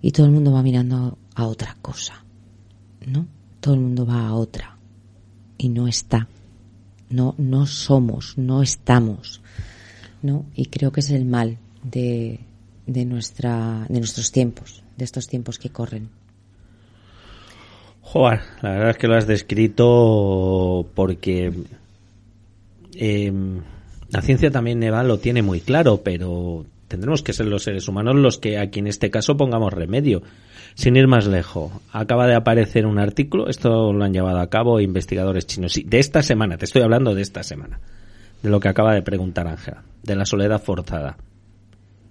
Y todo el mundo va mirando a otra cosa. ¿No? Todo el mundo va a otra. Y no está. No, no somos, no estamos. ¿No? Y creo que es el mal de, de, nuestra, de nuestros tiempos, de estos tiempos que corren. Joder, la verdad es que lo has descrito porque eh, la ciencia también, Eva, lo tiene muy claro, pero tendremos que ser los seres humanos los que aquí en este caso pongamos remedio. Sin ir más lejos, acaba de aparecer un artículo, esto lo han llevado a cabo investigadores chinos, sí, de esta semana, te estoy hablando de esta semana, de lo que acaba de preguntar Ángela, de la soledad forzada.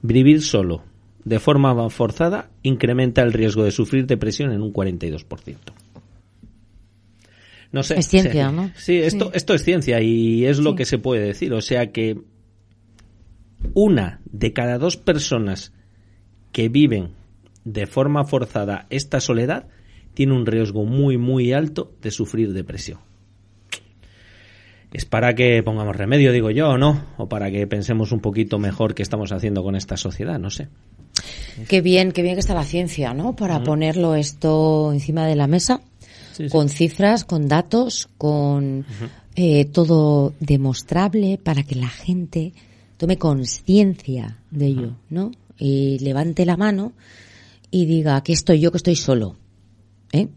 Vivir solo de forma forzada incrementa el riesgo de sufrir depresión en un 42%. No sé. Es ciencia, ¿no? Sí, esto, esto es ciencia y es lo que se puede decir. O sea que una de cada dos personas que viven de forma forzada esta soledad tiene un riesgo muy, muy alto de sufrir depresión es para que pongamos remedio, digo yo, ¿o no? O para que pensemos un poquito mejor qué estamos haciendo con esta sociedad, no sé. Qué bien, qué bien que está la ciencia, ¿no? Para ponerlo esto encima de la mesa, con cifras, con datos, con eh, todo demostrable para que la gente tome conciencia de ello, ¿no? Y levante la mano y diga, aquí estoy yo que estoy solo, ¿eh?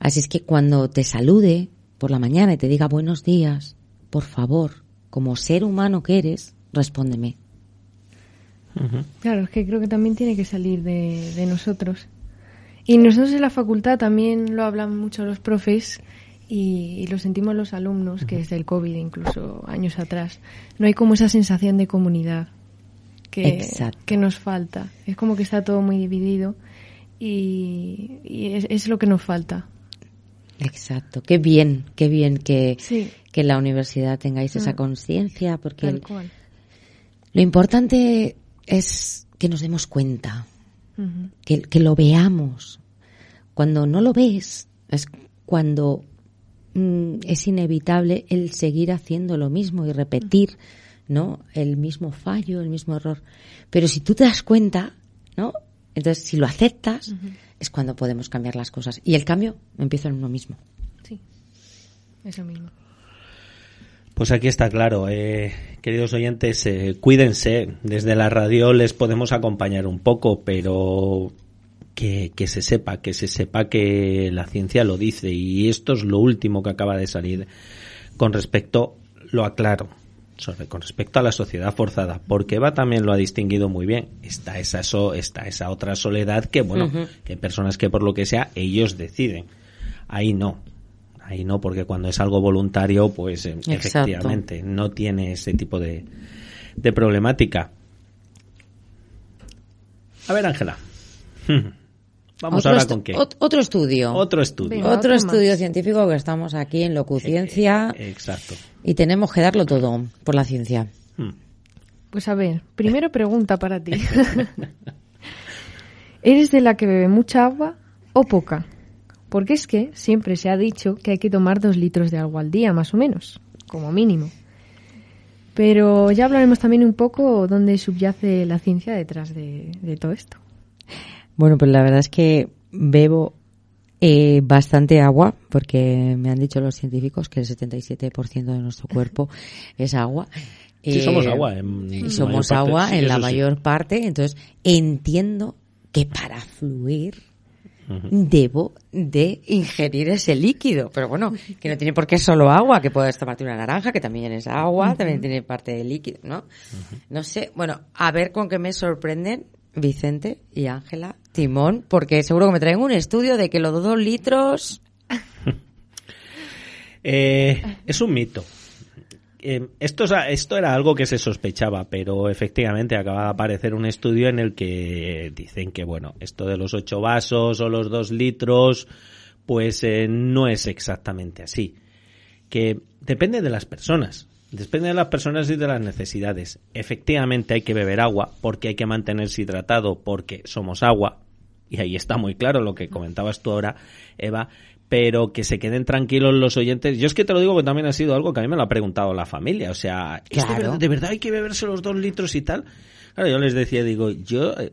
Así es que cuando te salude, por la mañana y te diga buenos días, por favor, como ser humano que eres, respóndeme. Claro, es que creo que también tiene que salir de, nosotros. Y nosotros en la facultad también lo hablan mucho los profes y, lo sentimos los alumnos, que desde el COVID incluso años atrás, no hay como esa sensación de comunidad que, que nos falta. Es como que está todo muy dividido y, es, lo que nos falta. Exacto, qué bien, qué bien que, que en la universidad tengáis esa mm. conciencia, porque lo importante es que nos demos cuenta, que, que, lo veamos. Cuando no lo ves, es cuando mm, es inevitable el seguir haciendo lo mismo y repetir, ¿no? El mismo fallo, el mismo error. Pero si tú te das cuenta, ¿no? Entonces, si lo aceptas, es cuando podemos cambiar las cosas. Y el cambio empieza en uno mismo. Sí, eso mismo. Pues aquí está claro, eh, queridos oyentes, eh, cuídense. Desde la radio les podemos acompañar un poco, pero que, que, se sepa, que se sepa que la ciencia lo dice. Y esto es lo último que acaba de salir con respecto, lo aclaro, con respecto a la sociedad forzada, porque Eva también lo ha distinguido muy bien. Está esa, so, está esa otra soledad que, bueno, que hay personas que por lo que sea ellos deciden. Ahí no. Ahí no, porque cuando es algo voluntario, pues eh, efectivamente no tiene ese tipo de, de problemática. A ver, Ángela. <laughs> Vamos Otro ahora con qué. ot- Otro estudio. Otro estudio. Venga, Otro otro estudio más. científico que estamos aquí en Locuciencia Eh, exacto. y tenemos que darlo todo por la ciencia. Hmm. Pues a ver, primero <laughs> pregunta para ti. <laughs> ¿Eres de la que bebe mucha agua o poca? Porque es que siempre se ha dicho que hay que tomar dos litros de agua al día, más o menos, como mínimo. Pero ya hablaremos también un poco dónde subyace la ciencia detrás de, de todo esto. Bueno, pues la verdad es que bebo eh, bastante agua, porque me han dicho los científicos que el 77% de nuestro cuerpo <laughs> es agua. Sí, Eh, somos agua. En somos parte. agua Sí, en la sí. mayor parte, entonces entiendo que para fluir debo de ingerir ese líquido. Pero bueno, que no tiene por qué solo agua, que puedes tomarte una naranja, que también es agua, también tiene parte de líquido, ¿no? No sé, bueno, a ver con qué me sorprenden Vicente y Ángela Timón, porque seguro que me traen un estudio de que los dos litros... <laughs> Eh, es un mito. Eh, esto, esto era algo que se sospechaba, pero efectivamente acaba de aparecer un estudio en el que dicen que, bueno, esto de los ocho vasos o los dos litros, pues eh, no es exactamente así. Que depende de las personas. Depende de las personas y de las necesidades. Efectivamente hay que beber agua porque hay que mantenerse hidratado porque somos agua. Y ahí está muy claro lo que comentabas tú ahora, Eva. Pero que se queden tranquilos los oyentes. Yo es que te lo digo que también ha sido algo que a mí me lo ha preguntado la familia. O sea, ¿es de, verdad, de verdad hay que beberse los dos litros y tal? Claro, yo les decía, digo, yo eh,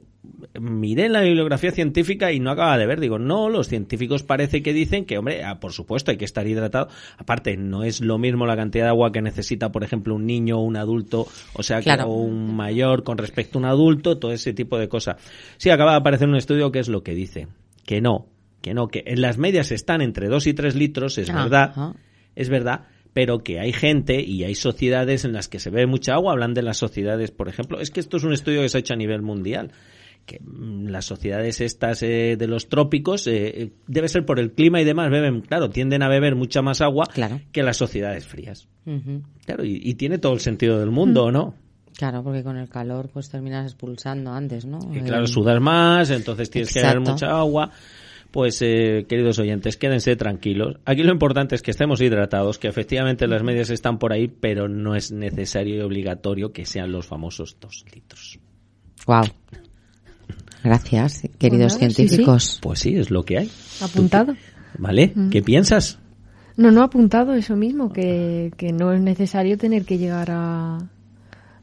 miré en la bibliografía científica y no acaba de ver. Digo, no, los científicos parece que dicen que, hombre, ah, por supuesto hay que estar hidratado. Aparte, no es lo mismo la cantidad de agua que necesita, por ejemplo, un niño o un adulto, o sea, que, Claro. o un mayor con respecto a un adulto, todo ese tipo de cosas. Sí, acaba de aparecer un estudio que es lo que dice. Que no, que no, que en las medias están entre 2 y 3 litros, es Ajá. verdad, es verdad, pero que hay gente y hay sociedades en las que se bebe mucha agua, hablan de las sociedades, por ejemplo, es que esto es un estudio que se ha hecho a nivel mundial, que mm, las sociedades estas eh, de los trópicos, eh, eh, debe ser por el clima y demás, beben, claro, tienden a beber mucha más agua Claro. que las sociedades frías. Claro, y, y tiene todo el sentido del mundo, ¿o ¿no? Claro, porque con el calor pues terminas expulsando antes, ¿no? Y claro, sudas más, entonces tienes que beber mucha agua. Pues, eh, queridos oyentes, quédense tranquilos. Aquí lo importante es que estemos hidratados, que efectivamente las medias están por ahí, pero no es necesario y obligatorio que sean los famosos dos litros. Guau. Gracias, queridos Bueno, sí, sí. científicos. Pues sí, es lo que hay. Apuntado. ¿Vale? ¿Qué piensas? No, no, apuntado eso mismo, que, que no es necesario tener que llegar a,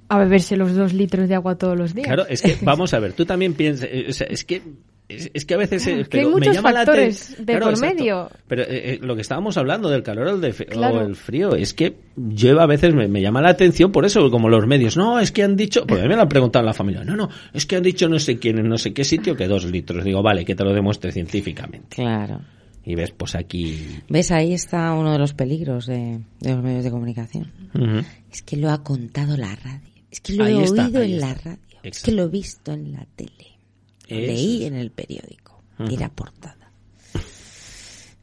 a beberse los dos litros de agua todos los días. Claro, es que <laughs> vamos a ver, tú también piensas, eh, o sea, es que es, es que a veces eh, hay pero me muchos llama la factores aten- de por medio. Pero eh, eh, lo que estábamos hablando del calor o el, de fe- Claro. o el frío, es que yo a veces me, me llama la atención por eso, como los medios, no, es que han dicho, porque a mí me lo han preguntado la familia, no, no, es que han dicho no sé quién en no sé qué sitio que dos litros. Digo, vale, que te lo demuestre científicamente. Claro. Y ves, pues aquí... ¿Ves? Ahí está uno de los peligros de, de los medios de comunicación. Es que lo ha contado la radio. Es que lo Ahí he está, oído en la radio. Es que lo he visto en la tele. Leí en el periódico. Y la portada.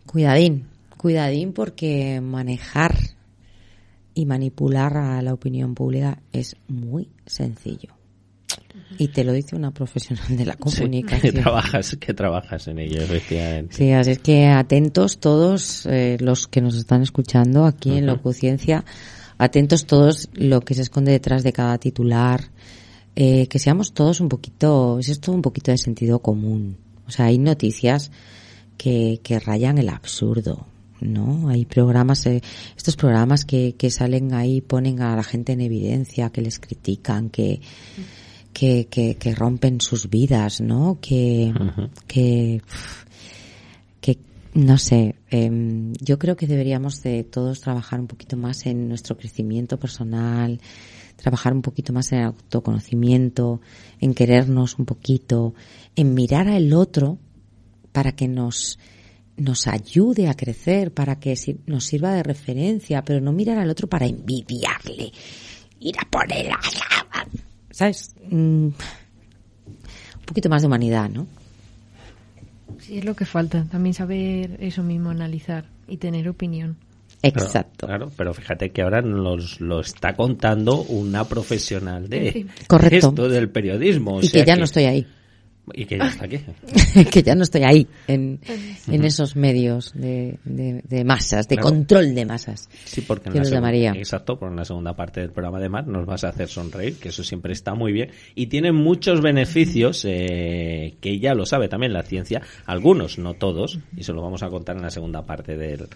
Cuidadín. Cuidadín porque manejar y manipular a la opinión pública es muy sencillo. Y te lo dice una profesional de la Sí, que comunicación. trabajas, que trabajas en ello, efectivamente. Sí, así es que atentos todos eh, los que nos están escuchando aquí en. Locuciencia, atentos todos lo que se esconde detrás de cada titular, eh, que seamos todos un poquito, es esto un poquito de sentido común. O sea, hay noticias que, que rayan el absurdo, ¿no? Hay programas, eh, estos programas que, que salen ahí, ponen a la gente en evidencia, que les critican, que, que, que, que rompen sus vidas, ¿no? Que, que, que no sé, em, yo creo que deberíamos de todos trabajar un poquito más en nuestro crecimiento personal, trabajar un poquito más en el autoconocimiento, en querernos un poquito, en mirar al otro para que nos nos ayude a crecer, para que nos sirva de referencia, pero no mirar al otro para envidiarle, ir a por él, ¿sabes? Mm, un poquito más de humanidad, ¿no? Sí, es lo que falta. También saber eso mismo, analizar y tener opinión. Exacto. claro, pero fíjate que ahora nos lo está contando una profesional de Correcto. esto del periodismo. o y sea que ya no estoy ahí. Y que ya está aquí. <laughs> que ya no estoy ahí, en, en esos medios de, de, masas, de control de masas. Sí, porque en la segunda, Exacto, porque en la segunda parte del programa de Mar nos vas a hacer sonreír, que eso siempre está muy bien. Y tiene muchos beneficios, eh, que ya lo sabe también la ciencia, algunos, no todos, y se lo vamos a contar en la segunda parte del,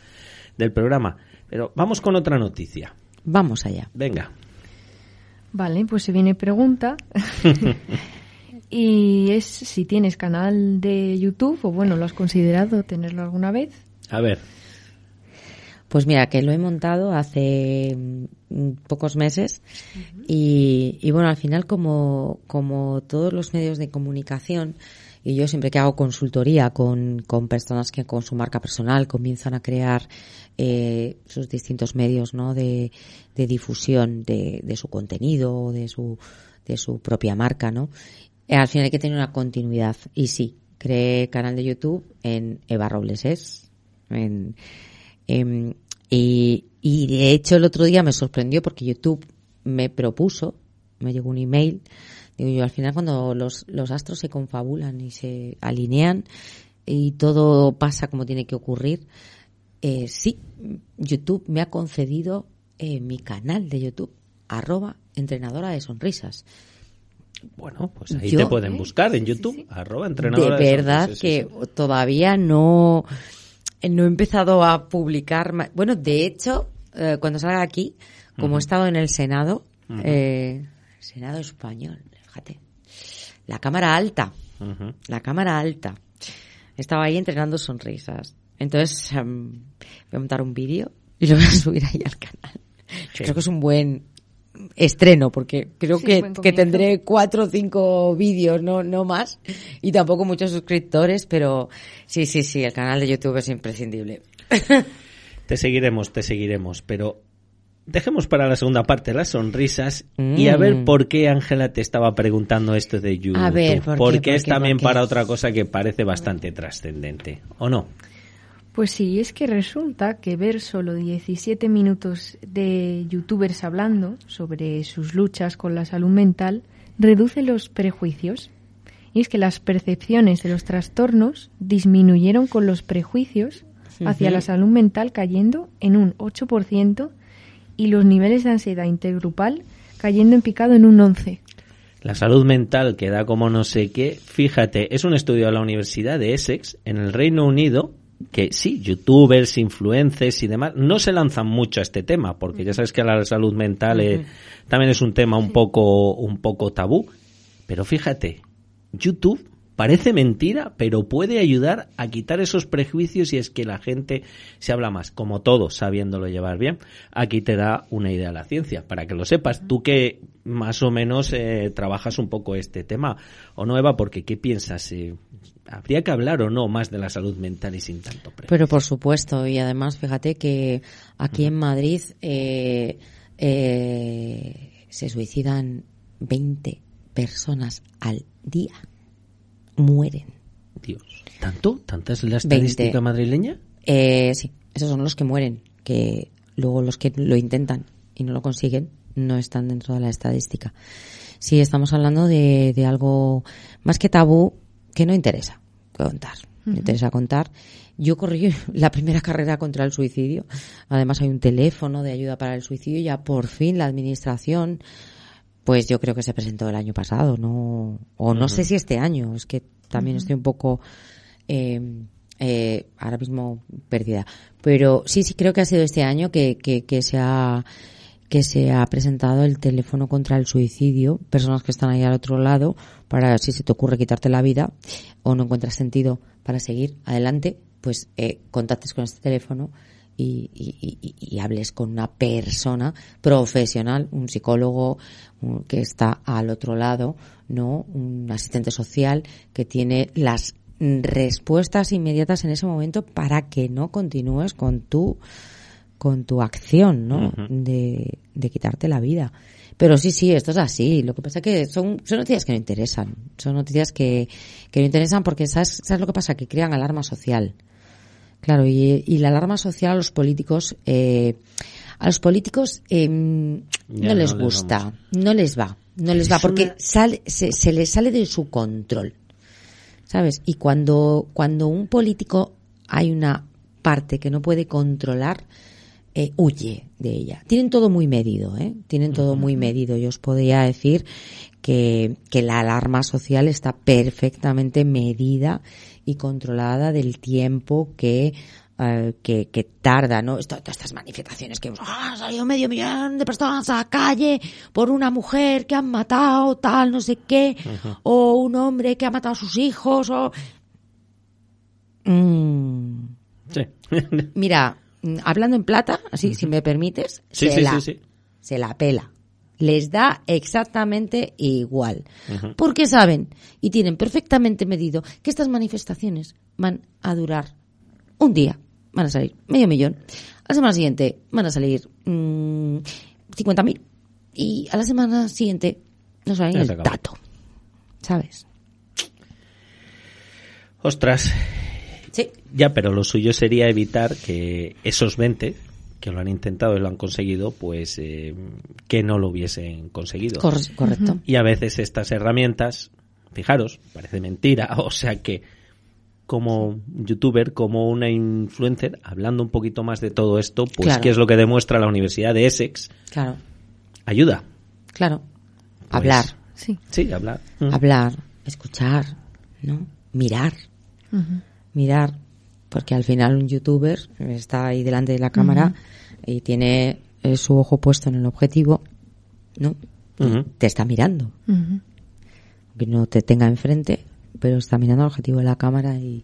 del programa. Pero vamos con otra noticia. Vamos allá. Venga. Vale, pues se viene pregunta. <laughs> y es si tienes canal de YouTube o bueno, lo has considerado tenerlo alguna vez. A ver. Pues mira, que lo he montado hace mm, pocos meses y, y, bueno, al final como, como todos los medios de comunicación, y yo siempre que hago consultoría con, con personas que con su marca personal comienzan a crear eh, sus distintos medios ¿no? de, de difusión de, de, su contenido, de su, de su propia marca, ¿no? Eh, al final hay que tener una continuidad. Y sí, creé canal de YouTube en Eva Robles es. En, em, y, y de hecho el otro día me sorprendió porque YouTube me propuso, me llegó un email Digo yo, al final cuando los, los astros se confabulan y se alinean y todo pasa como tiene que ocurrir, eh, sí, YouTube me ha concedido eh, mi canal de YouTube, arroba entrenadora de sonrisas. Bueno, pues ahí te pueden buscar en YouTube, arroba entrenadora de, verdad que todavía no, no he empezado a publicar. Bueno, de hecho, eh, cuando salga aquí, como he estado en el Senado, Senado español, fíjate. La cámara alta. La cámara alta. Estaba ahí entrenando sonrisas. Entonces, em, voy a montar un vídeo y lo voy a <laughs> subir ahí al canal. creo que es un buen estreno, porque creo que, que, tendré cuatro o cinco vídeos, no, no más, y tampoco muchos suscriptores, pero sí, sí, sí, el canal de YouTube es imprescindible. <laughs> Te seguiremos, te seguiremos, pero dejemos para la segunda parte las sonrisas y a ver mm. por qué Ángela te estaba preguntando esto de YouTube. A ver, porque es también para otra cosa que parece bastante trascendente, ¿o no? Pues sí, es que resulta que ver solo 17 minutos de youtubers hablando sobre sus luchas con la salud mental reduce los prejuicios. Y es que las percepciones de los trastornos disminuyeron con los prejuicios hacia la salud mental cayendo en un 8% y los niveles de ansiedad intergrupal cayendo en picado en un 11. La salud mental que da como no sé qué, fíjate, es un estudio de la Universidad de Essex en el Reino Unido que sí, youtubers, influencers y demás no se lanzan mucho a este tema porque ya sabes que la salud mental también es un tema un poco un poco tabú, pero fíjate, YouTube Parece mentira, pero puede ayudar a quitar esos prejuicios y es que la gente se habla más, como todo, sabiéndolo llevar bien. Aquí te da una idea la ciencia, para que lo sepas. Tú que más o menos eh, trabajas un poco este tema, ¿o no, Eva? Porque ¿qué piensas? Eh, ¿Habría que hablar o no más de la salud mental y sin tanto prejuicio? Pero por supuesto, y además fíjate que aquí en Madrid eh, se suicidan 20 personas al día mueren. Dios. ¿Tanto? ¿Tanta es la estadística madrileña? Eh, sí, esos son los que mueren, que luego los que lo intentan y no lo consiguen no están dentro de la estadística. Sí, estamos hablando de, de algo más que tabú que no interesa contar. No interesa contar. Yo corrí <laughs> la primera carrera contra el suicidio. Además hay un teléfono de ayuda para el suicidio. Ya por fin la administración pues yo creo que se presentó el año pasado, no, o no sé si este año, es que también estoy un poco, eh, eh, ahora mismo perdida. Pero sí, sí creo que ha sido este año que, que, que se ha, que se ha presentado el teléfono contra el suicidio, personas que están ahí al otro lado, para si se te ocurre quitarte la vida o no encuentras sentido para seguir adelante, pues eh, contactes con este teléfono y, hables con una persona profesional, un psicólogo que está al otro lado, ¿no? Un asistente social que tiene las respuestas inmediatas en ese momento para que no continúes con tu con tu acción, ¿no? de, de quitarte la vida. Pero sí, sí, esto es así. Lo que pasa es que son, son noticias que no interesan. Son noticias que, que no interesan porque ¿sabes, ¿sabes lo que pasa? Que crean alarma social. Claro, y, y la alarma social a los políticos, eh, a los políticos eh, no les gusta, no les va, no les va, porque sale, se, se les sale de su control. ¿sabes? Y cuando, cuando un político hay una parte que no puede controlar, eh, huye de ella. Tienen todo muy medido, ¿eh? Tienen todo muy medido. Yo os podría decir que, que la alarma social está perfectamente medida y controlada del tiempo que eh, que, que, tarda, ¿no? Esto, estas manifestaciones que ah, ha salido medio millón de personas a la calle por una mujer que han matado, tal, no sé qué, o un hombre que ha matado a sus hijos, o... Mm. Sí. Mira, mm, hablando en plata, así, si me permites, Sí, se, sí, la, se la pela. Les da exactamente igual. Porque saben y tienen perfectamente medido que estas manifestaciones van a durar un día. Van a salir medio millón. A la semana siguiente van a salir mm, 50.000. Y a la semana siguiente no saben Ya el dato. ¿Sabes? Ostras, Sí. ya, pero lo suyo sería evitar que esos 20 que lo han intentado y lo han conseguido, pues eh, que no lo hubiesen conseguido. Cor- correcto. Y a veces estas herramientas, fijaros, parece mentira, <laughs> o sea que como youtuber, como una influencer, hablando un poquito más de todo esto, pues Claro. qué es lo que demuestra la Universidad de Essex, Claro. ayuda. Claro. Pues, Hablar. Sí. Sí, hablar. Mm. Hablar. Escuchar. ¿No? Mirar. Mirar, porque al final un youtuber está ahí delante de la cámara y tiene eh, su ojo puesto en el objetivo, ¿no? Ujú. Te está mirando, que no te tenga enfrente, pero está mirando al objetivo de la cámara y,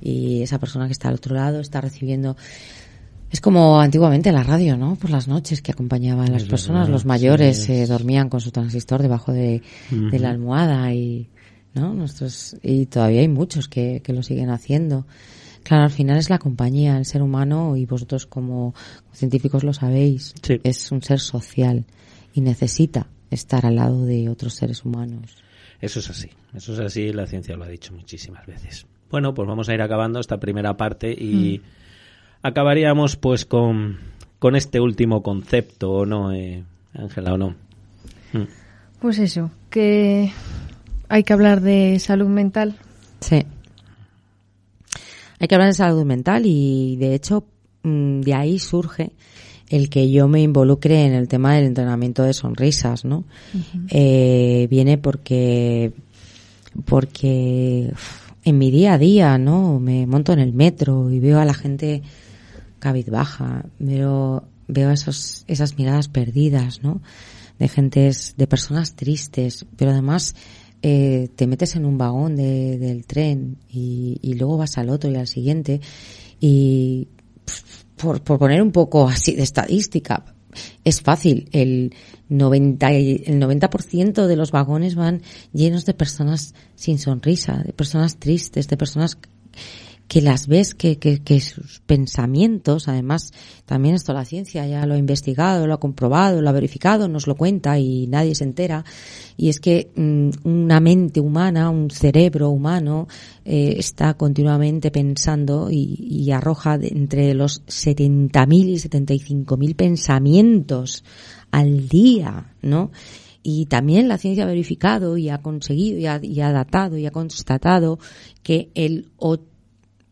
y esa persona que está al otro lado está recibiendo es como antiguamente la radio, ¿no? Por las noches que acompañaban a las Es personas, verdad, los mayores sí, es. dormían con su transistor debajo de, de la almohada y, ¿no? Nuestros, y todavía hay muchos que, que lo siguen haciendo. Claro, al final es la compañía, el ser humano, y vosotros como científicos lo sabéis, Sí. es un ser social y necesita estar al lado de otros seres humanos. Eso es así, eso es así, la ciencia lo ha dicho muchísimas veces. Bueno, pues vamos a ir acabando esta primera parte y acabaríamos pues con, con este último concepto, ¿o no, eh, Ángela, o no? Mm. Pues eso, que hay que hablar de salud mental. Sí. Hay que hablar de salud mental y de hecho mm, de ahí surge el que yo me involucre en el tema del entrenamiento de sonrisas, ¿no? Eh, viene porque porque en mi día a día, ¿no? Me monto en el metro y veo a la gente cabizbaja, veo veo esos esas miradas perdidas, ¿no? De gentes, de personas tristes, pero además eh, te metes en un vagón de- del tren y, luego vas al otro y al siguiente y por, por poner un poco así de estadística, es fácil, el 90, y- el 90% de los vagones van llenos de personas sin sonrisa, de personas tristes, de personas que las ves, que, que, que sus pensamientos, además, también esto la ciencia ya lo ha investigado, lo ha comprobado, lo ha verificado, nos lo cuenta y nadie se entera. Y es que mm, una mente humana, un cerebro humano, eh, está continuamente pensando y, y arroja entre los 70.000 y 75.000 pensamientos al día, ¿no? Y también la ciencia ha verificado y ha conseguido y ha, y ha datado y ha constatado que el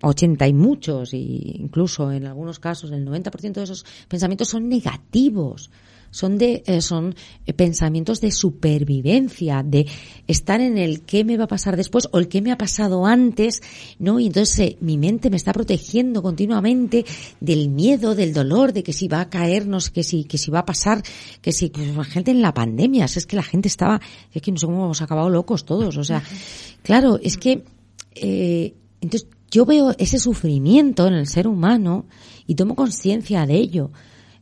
80 y muchos, y incluso en algunos casos el 90% de esos pensamientos son negativos. Son de, eh, son eh, pensamientos de supervivencia, de estar en el qué me va a pasar después o el qué me ha pasado antes, ¿no? Y entonces eh, mi mente me está protegiendo continuamente del miedo, del dolor, de que si va a caernos, que si, que si va a pasar, que si, pues, la gente en la pandemia, es que la gente estaba, es que no sé cómo hemos acabado locos todos, o sea, claro, es que, eh, entonces yo veo ese sufrimiento en el ser humano y tomo conciencia de ello.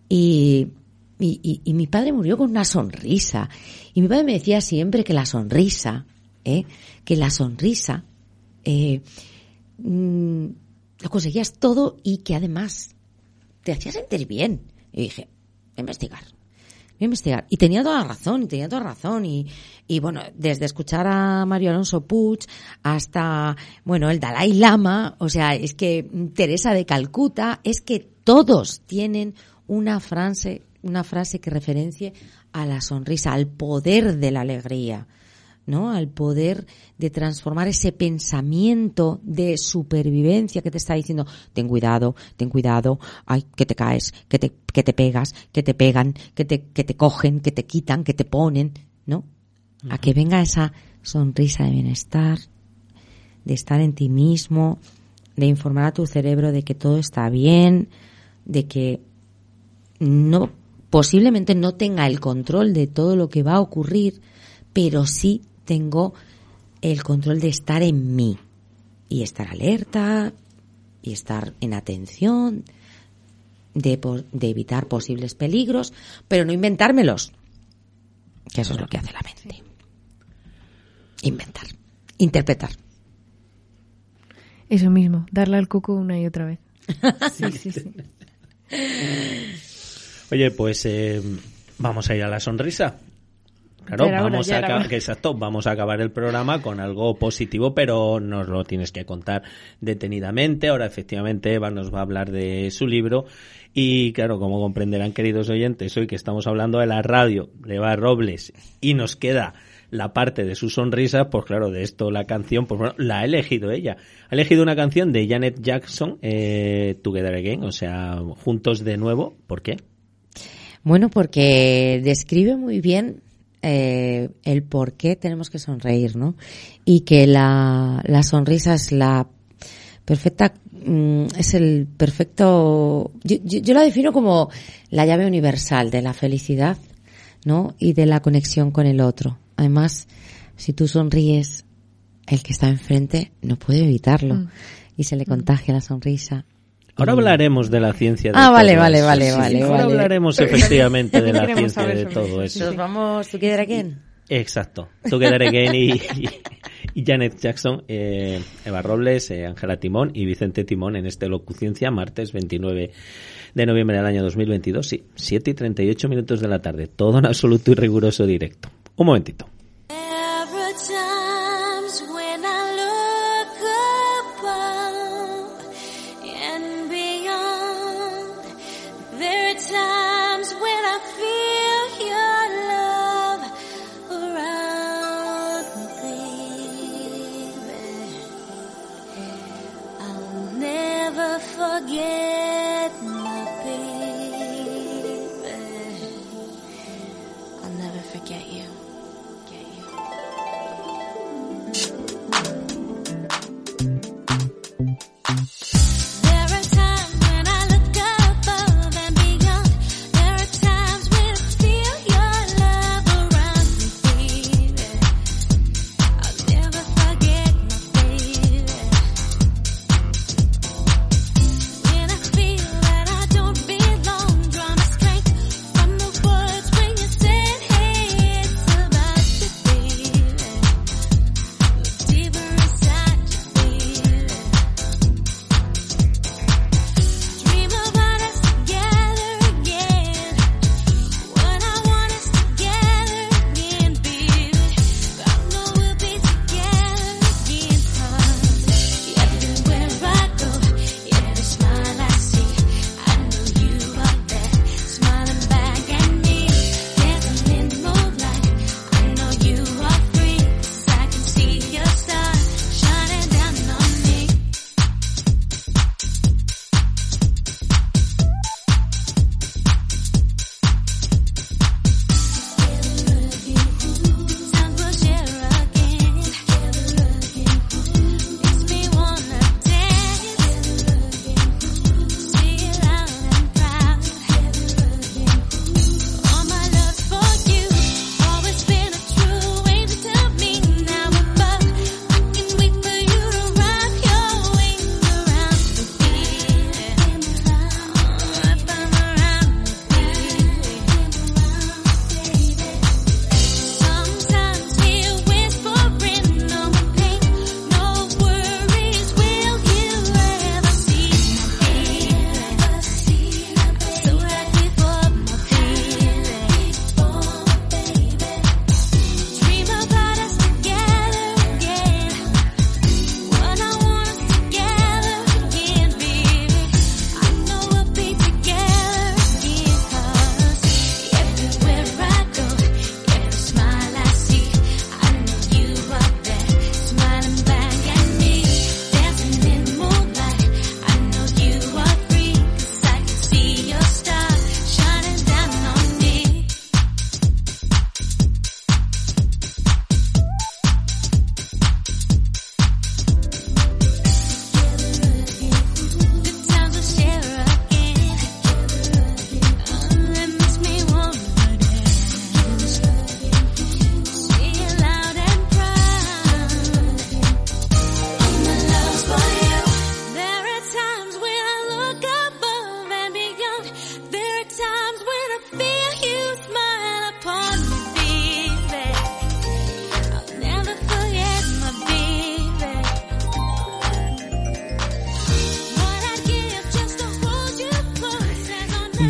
Y, y, y- mi padre murió con una sonrisa. Y mi padre me decía siempre que la sonrisa, ¿eh? que la sonrisa, eh, mm, lo conseguías todo y que además te hacía sentir bien. Y dije, investigar. Voy a investigar. Y tenía toda la razón, y tenía toda la razón. Y, y bueno, desde escuchar a Mario Alonso Puig hasta, bueno, el Dalai Lama, o sea, es que Teresa de Calcuta, es que todos tienen una frase, una frase que referencie a la sonrisa, al poder de la alegría. ¿No? Al poder de transformar ese pensamiento de supervivencia que te está diciendo, ten cuidado, ten cuidado, ay, que te caes, que te, que te pegas, que te pegan, que te, que te cogen, que te quitan, que te ponen, ¿no? A que venga esa sonrisa de bienestar, de estar en ti mismo, de informar a tu cerebro de que todo está bien, de que no, posiblemente no tenga el control de todo lo que va a ocurrir, pero sí tengo el control de estar en mí y estar alerta y estar en atención, de, de evitar posibles peligros, pero no inventármelos, que eso es lo que hace la mente. Inventar, interpretar. Eso mismo, darle al coco una y otra vez. <laughs> Sí, sí, sí. Oye, pues eh, vamos a ir a la sonrisa. Claro, vamos a acabar, exacto, vamos a acabar el programa con algo positivo, pero nos lo tienes que contar detenidamente. Ahora, efectivamente, Eva nos va a hablar de su libro. Y claro, como comprenderán, queridos oyentes, hoy que estamos hablando de la radio de Eva Robles y nos queda la parte de su sonrisa, pues claro, de esto la canción, pues bueno, la ha elegido ella. Ha elegido una canción de Janet Jackson, eh, Together Again, o sea, juntos de nuevo. ¿Por qué? Bueno, porque describe muy bien eh, el por qué tenemos que sonreír, ¿no? Y que la, la sonrisa es la perfecta, mm, es el perfecto, yo, yo, la defino como la llave universal de la felicidad, ¿no? Y de la conexión con el otro. Además, si tú sonríes, el que está enfrente no puede evitarlo mm. y se le mm. contagia la sonrisa. Ahora hablaremos de la ciencia de Ah, vale, vale, vale, vale. Ahora hablaremos <laughs> efectivamente de la ciencia de todo eso. Nos vamos Together Again. Exacto. Together Again <laughs> y, y, Janet Jackson, eh, Eva Robles, eh, Ángela Timón y Vicente Timón en este Locuciencia, martes 29 de noviembre del año 2022. Sí, 7 y 38 minutos de la tarde. Todo en absoluto y riguroso directo. Un momentito.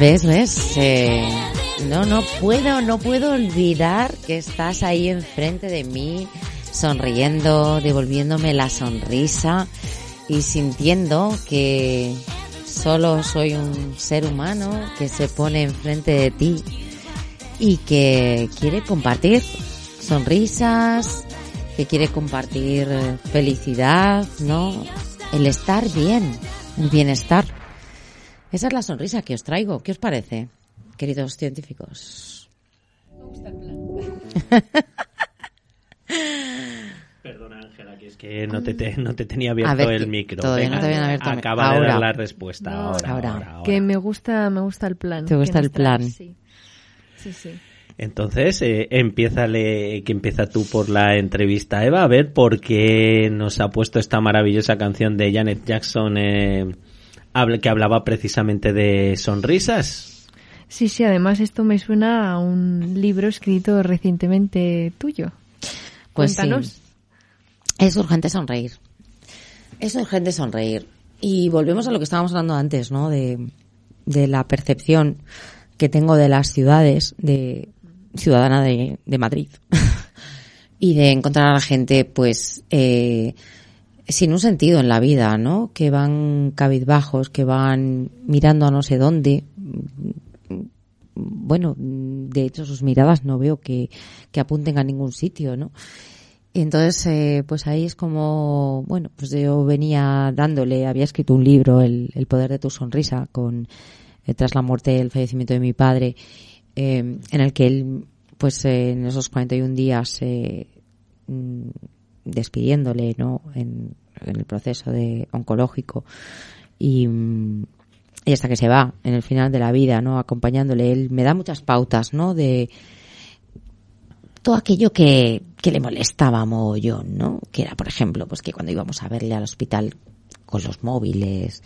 ¿Ves, no, no puedo, no puedo olvidar que estás ahí enfrente de mí, sonriendo, devolviéndome la sonrisa y sintiendo que solo soy un ser humano que se pone enfrente de ti y que quiere compartir sonrisas, que quiere compartir felicidad, ¿no? El estar bien, el bienestar. Esa es la sonrisa que os traigo. ¿Qué os parece, queridos científicos? Me gusta el plan. Perdona, Ángela, que es que no te, no te tenía abierto el micro. Todavía no te habían abierto Acaba de dar la respuesta. ahora, ahora, Que me gusta, me gusta el plan. ¿Te gusta el plan? Sí, sí. sí. Entonces, eh, que empieza tú por la entrevista, Eva, a ver por qué nos ha puesto esta maravillosa canción de Janet Jackson eh, que hablaba precisamente de sonrisas. Sí, sí, además esto me suena a un libro escrito recientemente tuyo. Pues Cuéntanos. Es urgente sonreír. Es urgente sonreír. Y volvemos a lo que estábamos hablando antes, ¿no? De, de la percepción que tengo de las ciudades, de ciudadana de, de Madrid, <laughs> y de encontrar a la gente, pues, eh, sin un sentido en la vida, ¿no? Que van cabizbajos, que van mirando a no sé dónde. Bueno, de hecho sus miradas no veo que, que apunten a ningún sitio, ¿no? entonces, eh, pues ahí es como, bueno, pues yo venía dándole, había escrito un libro, El, poder de tu sonrisa, con, eh, tras la muerte, el fallecimiento de mi padre, eh, en el que él, pues en esos 41 días, eh, despidiéndole, ¿no? En, el proceso de oncológico y, y, hasta que se va en el final de la vida, ¿no? Acompañándole, él me da muchas pautas, ¿no? De todo aquello que, que le molestaba a ¿no? Que era, por ejemplo, pues que cuando íbamos a verle al hospital con los móviles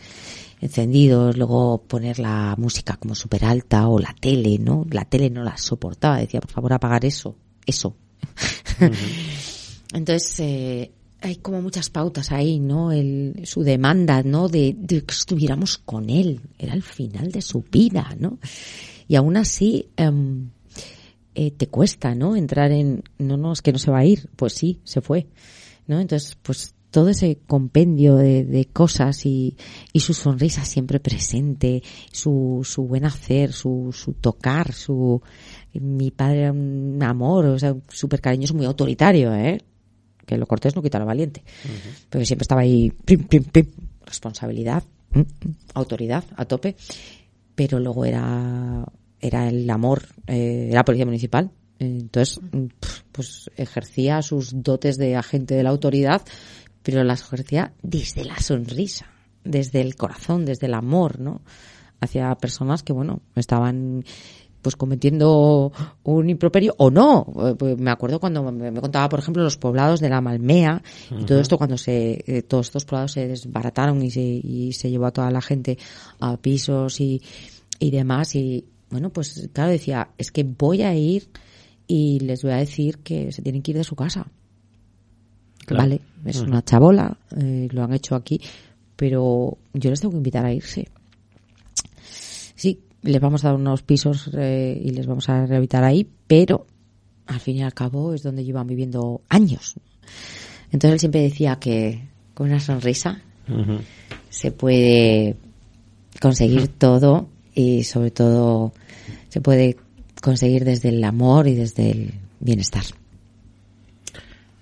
encendidos, luego poner la música como súper alta o la tele, ¿no? La tele no la soportaba, decía, por favor, apagar eso, eso. Entonces, eh, hay como muchas pautas ahí, ¿no? El, su demanda, ¿no? De, que estuviéramos con él. Era el final de su vida, ¿no? Y aún así, eh, te cuesta, ¿no? Entrar en, no, no, es que no se va a ir. Pues sí, se fue, ¿no? Entonces, pues todo ese compendio de, de cosas y, y, su sonrisa siempre presente, su, su buen hacer, su, su tocar, su, mi padre era un amor, o sea, súper cariñoso, muy autoritario, ¿eh? Que lo cortés no quita lo valiente. Pero siempre estaba ahí, pim, pim, pim, responsabilidad, mm, autoridad a tope. Pero luego era, era el amor, eh, era policía municipal. Entonces, mm, pues ejercía sus dotes de agente de la autoridad, pero las ejercía desde la sonrisa, desde el corazón, desde el amor, ¿no? Hacia personas que, bueno, estaban pues cometiendo un improperio o no. Eh, pues me acuerdo cuando me, contaba, por ejemplo, los poblados de la Malmea y todo esto cuando se eh, todos estos poblados se desbarataron y se, y se llevó a toda la gente a pisos y, y demás y bueno, pues claro, decía, es que voy a ir y les voy a decir que se tienen que ir de su casa. Vale, es una chabola, eh, lo han hecho aquí, pero yo les tengo que invitar a irse. Sí, les vamos a dar unos pisos eh, y les vamos a rehabilitar ahí, pero al fin y al cabo es donde llevan viviendo años. Entonces él siempre decía que con una sonrisa se puede conseguir todo y sobre todo se puede conseguir desde el amor y desde el bienestar.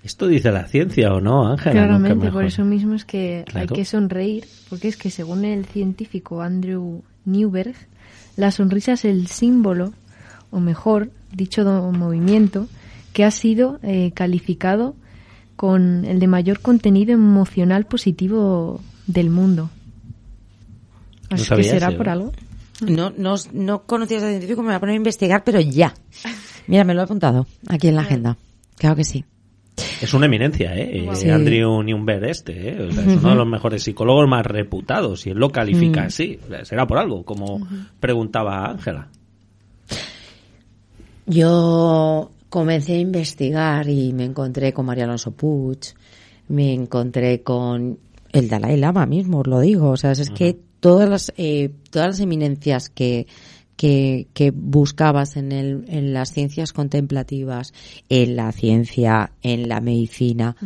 ¿Esto dice la ciencia o no, Ángela? Claramente, por eso mismo es que hay que sonreír, porque es que según el científico Andrew Newberg, la sonrisa es el símbolo, o mejor, dicho movimiento, que ha sido eh, calificado con el de mayor contenido emocional positivo del mundo. Así que será por algo. No, no, no conocías ese científico, me voy a poner a investigar, pero ya. Mira, me lo he apuntado aquí en la agenda. Claro que sí. Es una eminencia, ¿eh? Andrew Newberg este, ¿eh? es uno de los mejores psicólogos más reputados y él lo califica mm. así. Será por algo, como preguntaba Ángela. Yo comencé a investigar y me encontré con María Alonso Puig, me encontré con el Dalai Lama mismo, os lo digo. O sea, es que todas las, eh, todas las eminencias que, que, que buscabas en, el, en las ciencias contemplativas, en la ciencia, en la medicina,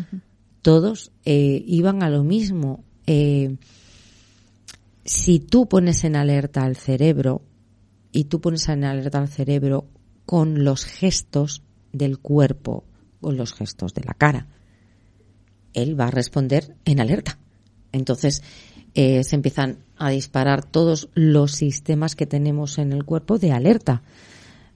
todos eh, iban a lo mismo. Eh, si tú pones en alerta al cerebro y tú pones en alerta al cerebro con los gestos del cuerpo, con los gestos de la cara, él va a responder en alerta. Entonces, eh, se empiezan a disparar todos los sistemas que tenemos en el cuerpo de alerta.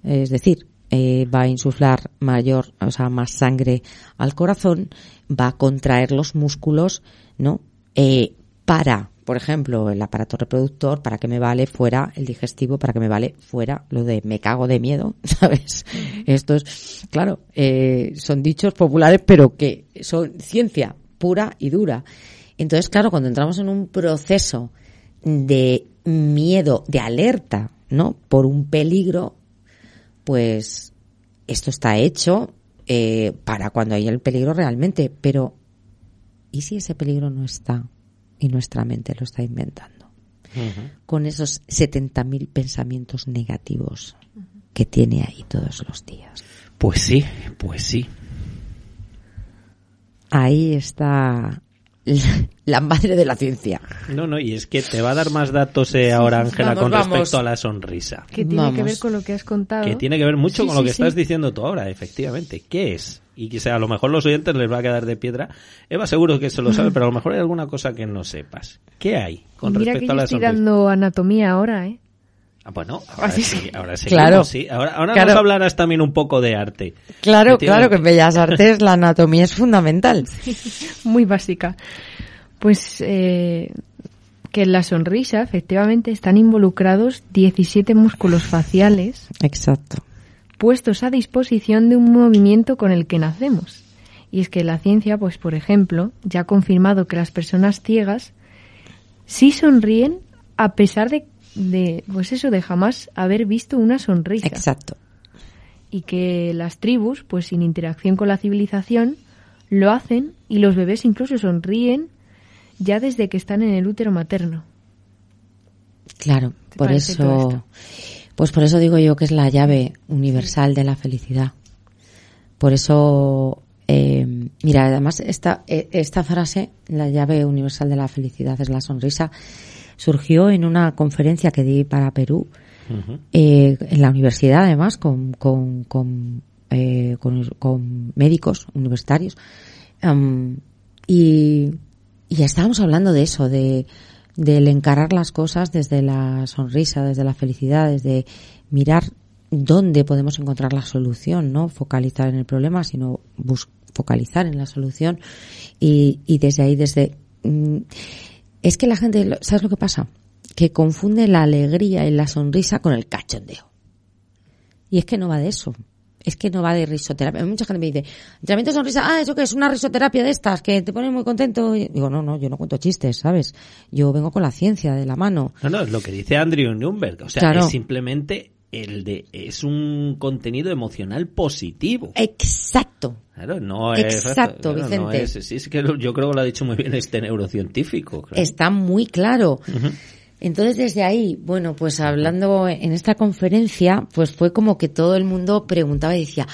Es decir, eh, va a insuflar mayor, o sea, más sangre al corazón, va a contraer los músculos, ¿no? Eh, para, por ejemplo, el aparato reproductor, para que me vale fuera el digestivo, para que me vale fuera lo de me cago de miedo, <laughs> ¿sabes? Esto es, claro, eh, son dichos populares, pero que son ciencia pura y dura. Entonces, claro, cuando entramos en un proceso de miedo, de alerta, ¿no? Por un peligro, pues esto está hecho eh, para cuando hay el peligro realmente. Pero, ¿y si ese peligro no está y nuestra mente lo está inventando? Con esos 70.000 pensamientos negativos que tiene ahí todos los días. Pues sí, pues sí. Ahí está <laughs> la madre de la ciencia. No, no, y es que te va a dar más datos eh, ahora, Ángela, con vamos. respecto a la sonrisa. Que tiene que Vamos. ver con lo que has contado. Que tiene que ver mucho Sí, con lo sí, que sí. estás diciendo tú ahora, efectivamente. ¿Qué es? Y que sea, a lo mejor los oyentes les va a quedar de piedra. Eva seguro que se lo sabe, <laughs> pero a lo mejor hay alguna cosa que no sepas. ¿Qué hay con Mira que respecto a yo la estoy sonrisa? dando anatomía ahora, ¿eh? Ah, bueno, ahora Así sí, ahora sí. Claro. sí. Ahora, ahora Claro. nos hablarás también un poco de arte. Claro, Que claro que en Bellas Artes la anatomía es fundamental. <laughs> Muy básica. Pues eh, que en la sonrisa, efectivamente, están involucrados 17 músculos faciales Exacto. puestos a disposición de un movimiento con el que nacemos. Y es que la ciencia, pues por ejemplo, ya ha confirmado que las personas ciegas sí sonríen a pesar de, de pues eso, de jamás haber visto una sonrisa. Exacto. Y que las tribus, pues sin interacción con la civilización, lo hacen y los bebés incluso sonríen ya desde que están en el útero materno. Claro, ¿Te por eso, pues por eso digo yo que es la llave universal de la felicidad. Por eso, eh, mira, además esta, eh, esta frase, la llave universal de la felicidad es la sonrisa, surgió en una conferencia que di para Perú, eh, en la universidad además, con, con, con, eh, con, con médicos universitarios. Y, y estábamos hablando de eso, de del encarar las cosas desde la sonrisa, desde la felicidad, desde mirar dónde podemos encontrar la solución, no focalizar en el problema, sino focalizar en la solución y, y desde ahí, desde mm, es que la gente, ¿sabes lo que pasa? Que confunde la alegría y la sonrisa con el cachondeo. Y es que no va de eso. Es que no va de risoterapia. Mucha gente me dice, entrenamiento de sonrisa, ah, ¿eso que es? Una risoterapia de estas que te pone muy contento. Y digo, no, no, yo no cuento chistes, ¿sabes? Yo vengo con la ciencia de la mano. No, no, es lo que dice Andrew Nürnberg. O sea, Claro. es simplemente el de, es un contenido emocional positivo. Exacto. Claro, no es. Exacto, claro, no Vicente. es- sí, es que yo creo que lo ha dicho muy bien este neurocientífico. claro. Está muy claro. Entonces, desde ahí, bueno, pues hablando en esta conferencia, pues fue como que todo el mundo preguntaba y decía,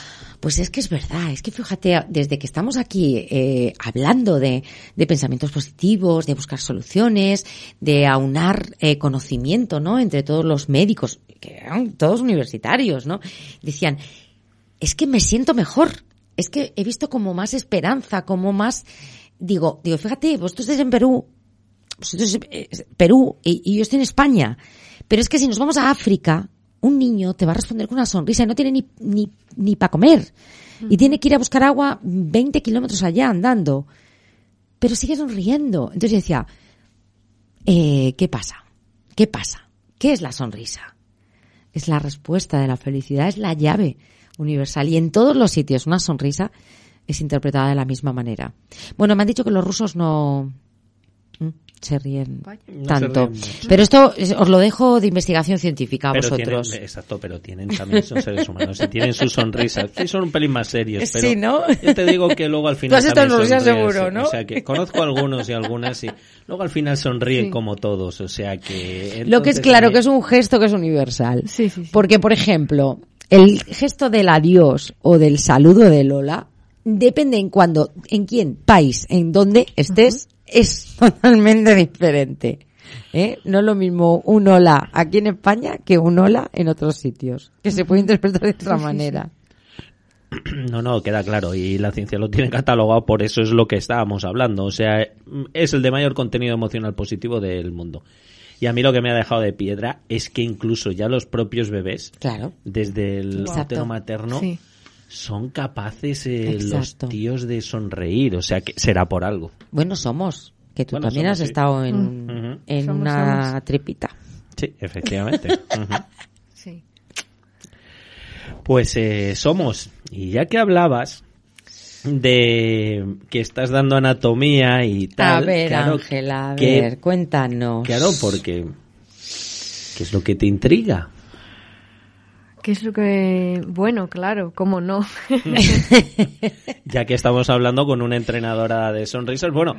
pues es que es verdad, es que fíjate, desde que estamos aquí eh, hablando de, de pensamientos positivos, de buscar soluciones, de aunar eh, conocimiento, ¿no? Entre todos los médicos, que eran todos universitarios, ¿no? Decían, es que me siento mejor, es que he visto como más esperanza, como más, digo, digo, fíjate, vosotros estáis en Perú, vosotros eh, Perú y, y yo estoy en España. Pero es que si nos vamos a África, un niño te va a responder con una sonrisa y no tiene ni, ni, ni para comer. Y tiene que ir a buscar agua 20 kilómetros allá andando. Pero sigue sonriendo. Entonces yo decía, eh, ¿qué pasa? ¿Qué pasa? ¿Qué es la sonrisa? Es la respuesta de la felicidad, es la llave universal. Y en todos los sitios una sonrisa es interpretada de la misma manera. Bueno, me han dicho que los rusos no, Se ríen Vaya. No se tanto. ríen mucho. Pero esto es- os lo dejo de investigación científica a Pero vosotros. tienen, exacto, pero tienen también, son seres humanos y tienen sus sonrisas. Sí, son un pelín más serios, pero Sí, ¿no? yo te digo que luego al final has estado en también Rusia sonríen, seguro. ¿no? O sea, que conozco algunos y algunas y luego al final sonríen Sí. como todos, o sea que... Lo que es claro que es un gesto que es universal. Sí, sí, sí. Porque, por ejemplo, el gesto del adiós o del saludo de Lola depende en cuándo, en quién, país, en dónde estés, es <laughs> totalmente diferente. ¿eh? No es lo mismo un hola aquí en España que un hola en otros sitios, que se puede interpretar de otra manera. <clears throat> No, no, queda claro. Y la ciencia lo tiene catalogado, por eso es lo que estábamos hablando. O sea, es el de mayor contenido emocional positivo del mundo. Y a mí lo que me ha dejado de piedra es que incluso ya los propios bebés, Claro. desde el útero materno, Sí. Son capaces eh, los tíos de sonreír. O sea, que será por algo. Bueno, somos, que tú Bueno, también somos, has sí. estado en, Ujú. en Somos, una somos. tripita. Sí, efectivamente. <laughs> Sí. Pues eh, somos, y ya que hablabas de que estás dando anatomía y tal. a ver, claro, Ángela, a que- ver, cuéntanos. Claro, porque ¿qué es lo que te intriga? ¿Qué es lo que...? Bueno, claro, cómo no. <laughs> Ya que estamos hablando con una entrenadora de sonrisas, bueno,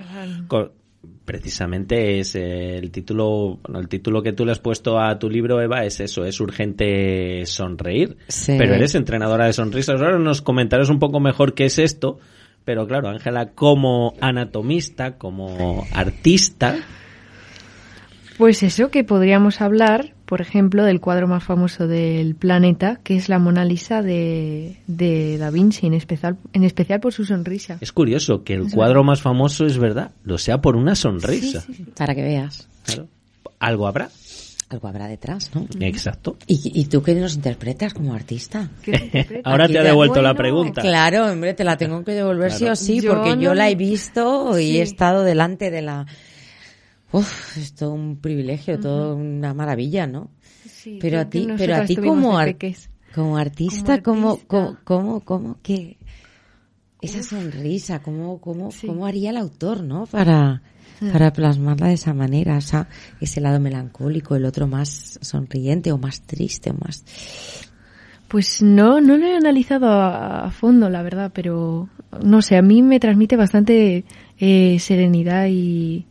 precisamente es el título, bueno, el título que tú le has puesto a tu libro, Eva, es eso, es urgente sonreír. Sí. Pero eres entrenadora de sonrisas. Ahora nos comentarás un poco mejor qué es esto. Pero claro, Ángela, como anatomista, como artista, Pues eso, que podríamos hablar, por ejemplo, del cuadro más famoso del planeta, que es la Mona Lisa de, de Da Vinci, en especial, en especial por su sonrisa. es curioso que el cuadro más famoso es verdad, lo sea por una sonrisa. Para que veas. Claro. Algo habrá. Algo habrá detrás, ¿no? Exacto. ¿Y, y tú qué nos interpretas como artista? <laughs> Ahora te ha devuelto la Bueno, pregunta. Claro, hombre, te la tengo que devolver sí o sí, Yo porque yo no- la he visto y Sí. he estado delante de la... Uf, es todo un privilegio, todo una maravilla, ¿no? Sí, Pero a ti, pero a ti como, ar- como artista, ¿cómo, artista. cómo, cómo, cómo que esa sonrisa, cómo, cómo, Sí. cómo haría el autor, ¿no? Para, para plasmarla de esa manera, o sea, ese lado melancólico, el otro más sonriente o más triste o más... Pues no, no lo he analizado a, a fondo, la verdad, pero no sé, a mí me transmite bastante eh, serenidad y,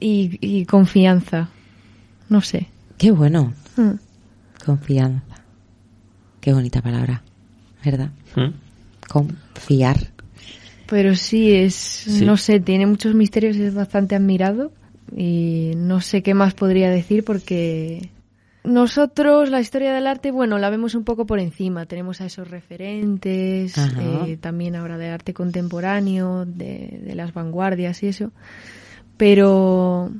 y, y confianza. No sé. Qué bueno, Mm. confianza. Qué bonita palabra, ¿verdad? ¿Mm? Confiar. Pero sí, es, no sé, tiene muchos misterios, es bastante admirado y no sé qué más podría decir porque nosotros la historia del arte, bueno, la vemos un poco por encima, tenemos a esos referentes, eh, también ahora de arte contemporáneo, de, de las vanguardias y eso, pero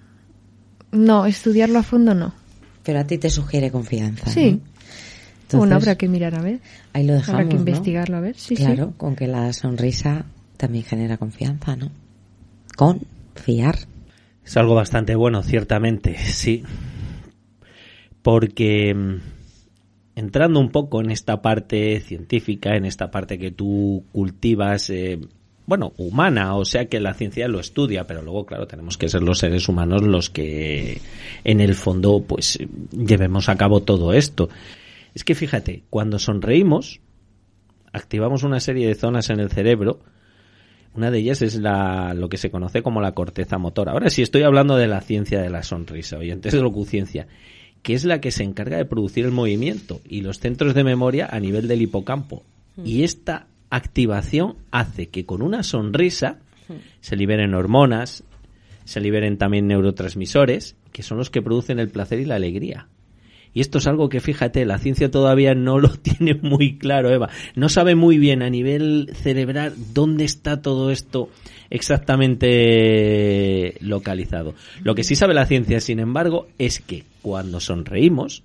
no, estudiarlo a fondo no. Pero a ti te sugiere confianza. Sí. ¿no? Entonces, bueno, habrá que mirar a ver, ahí lo dejamos, habrá que ¿no? investigarlo a ver, sí, sí. claro, con que la sonrisa también genera confianza, ¿no? Confiar. Es algo bastante bueno, ciertamente, sí. Porque mm, entrando un poco en esta parte científica, en esta parte que tú cultivas, eh, bueno, humana, o sea que la ciencia lo estudia, pero luego, claro, tenemos que ser los seres humanos los que en el fondo, pues, llevemos a cabo todo esto. Es que fíjate, cuando sonreímos, activamos una serie de zonas en el cerebro, una de ellas es la, lo que se conoce como la corteza motora. Ahora sí estoy hablando de la ciencia de la sonrisa, oyentes de locuciencia, que es la que se encarga de producir el movimiento y los centros de memoria a nivel del hipocampo. Y esta activación hace que con una sonrisa se liberen hormonas, se liberen también neurotransmisores, que son los que producen el placer y la alegría. Y esto es algo que, fíjate, la ciencia todavía no lo <laughs> tiene muy claro, Eva. No sabe muy bien a nivel cerebral dónde está todo esto exactamente localizado. Lo que sí sabe la ciencia, sin embargo, es que cuando sonreímos,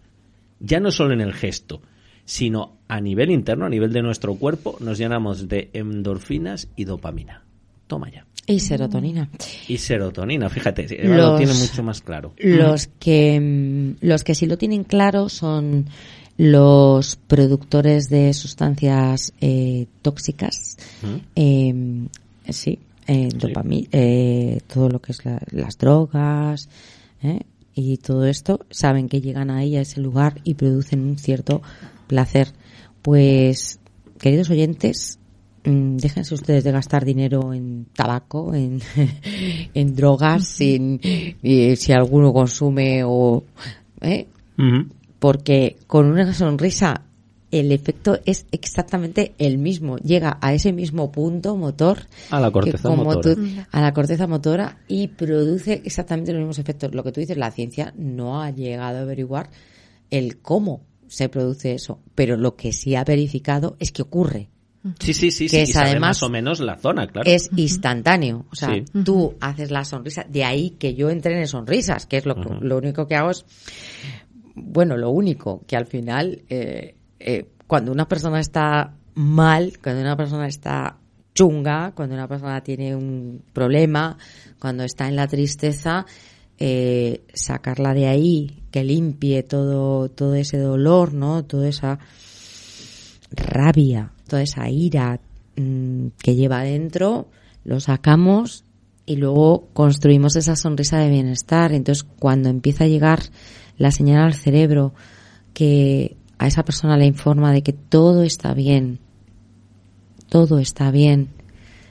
ya no solo en el gesto, sino a nivel interno, a nivel de nuestro cuerpo, nos llenamos de endorfinas y dopamina. Toma ya. Y serotonina. Y serotonina, fíjate, Eva lo Los- tiene mucho más claro. Los que, mm, los que sí lo tienen claro son los productores de sustancias eh, tóxicas. ¿Mm? Eh, sí, eh, dopami- eh, todo lo que es la- las drogas ¿eh? y todo esto, saben que llegan ahí a ese lugar y producen un cierto placer. Pues, queridos oyentes, mm, déjense ustedes de gastar dinero en tabaco, en, <laughs> en drogas, y si alguno consume o... ¿eh? Porque con una sonrisa el efecto es exactamente el mismo. Llega a ese mismo punto motor A la corteza motora. tú- a la corteza motora y produce exactamente los mismos efectos. Lo que tú dices, la ciencia no ha llegado a averiguar el cómo se produce eso, pero lo que sí ha verificado es que ocurre. Sí, sí, sí, que sí. es y sabe además- más o menos la zona, claro. Es instantáneo. O sea, Sí. tú haces la sonrisa. De ahí que yo entrene sonrisas, que es lo, lo único que hago es, bueno, lo único, que al final, eh, eh, cuando una persona está mal, cuando una persona está chunga, cuando una persona tiene un problema, cuando está en la tristeza, eh, sacarla de ahí, que limpie todo, todo ese dolor, ¿no? Toda esa rabia, toda esa ira mm, que lleva dentro, lo sacamos y luego construimos esa sonrisa de bienestar. Entonces, cuando empieza a llegar la señal al cerebro que a esa persona le informa de que todo está bien, todo está bien,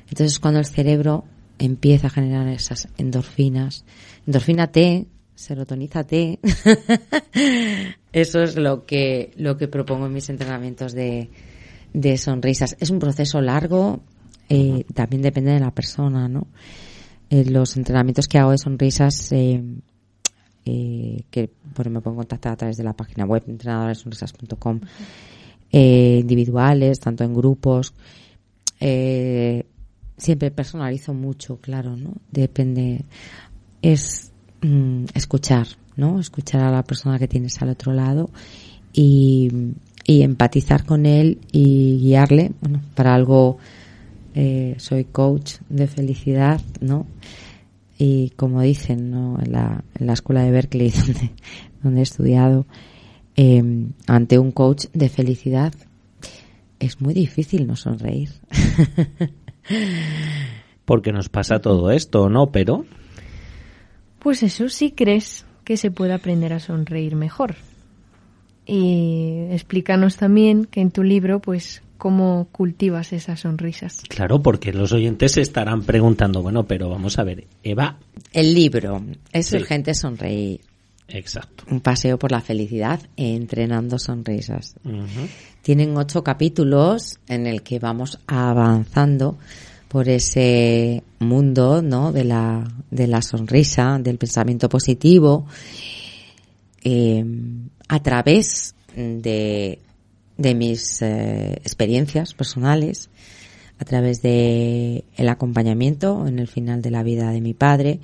entonces cuando el cerebro empieza a generar esas endorfinas, endorfina T, serotoniza T, <laughs> eso es lo que, lo que propongo en mis entrenamientos de, de sonrisas. Es un proceso largo, eh, también depende de la persona, ¿no? Eh, los entrenamientos que hago de sonrisas, eh, eh, que bueno, me pueden contactar a través de la página web entrenadoresonrisas.com, individuales, tanto en grupos, eh, siempre personalizo mucho, claro, ¿no? Depende, es mm, escuchar, ¿no? Escuchar a la persona que tienes al otro lado y, y empatizar con él y guiarle, bueno, para algo eh, soy coach de felicidad, ¿no? Y como dicen, ¿no? En la, en la escuela de Berkeley <laughs> donde, donde he estudiado, eh, ante un coach de felicidad es muy difícil no sonreír. <laughs> Porque nos pasa todo esto, ¿no? Pero Pues eso, sí crees que se puede aprender a sonreír mejor. Y explícanos también que en tu libro, pues, cómo cultivas esas sonrisas. Claro, porque los oyentes se estarán preguntando, bueno, pero vamos a ver, Eva, El libro es Sí. urgente sonreír. exacto. Un paseo por la felicidad entrenando sonrisas. Tienen ocho capítulos en el que vamos avanzando por ese mundo, ¿no? De la, de la sonrisa, del pensamiento positivo, eh, a través de, de mis eh, experiencias personales, a través de el acompañamiento en el final de la vida de mi padre,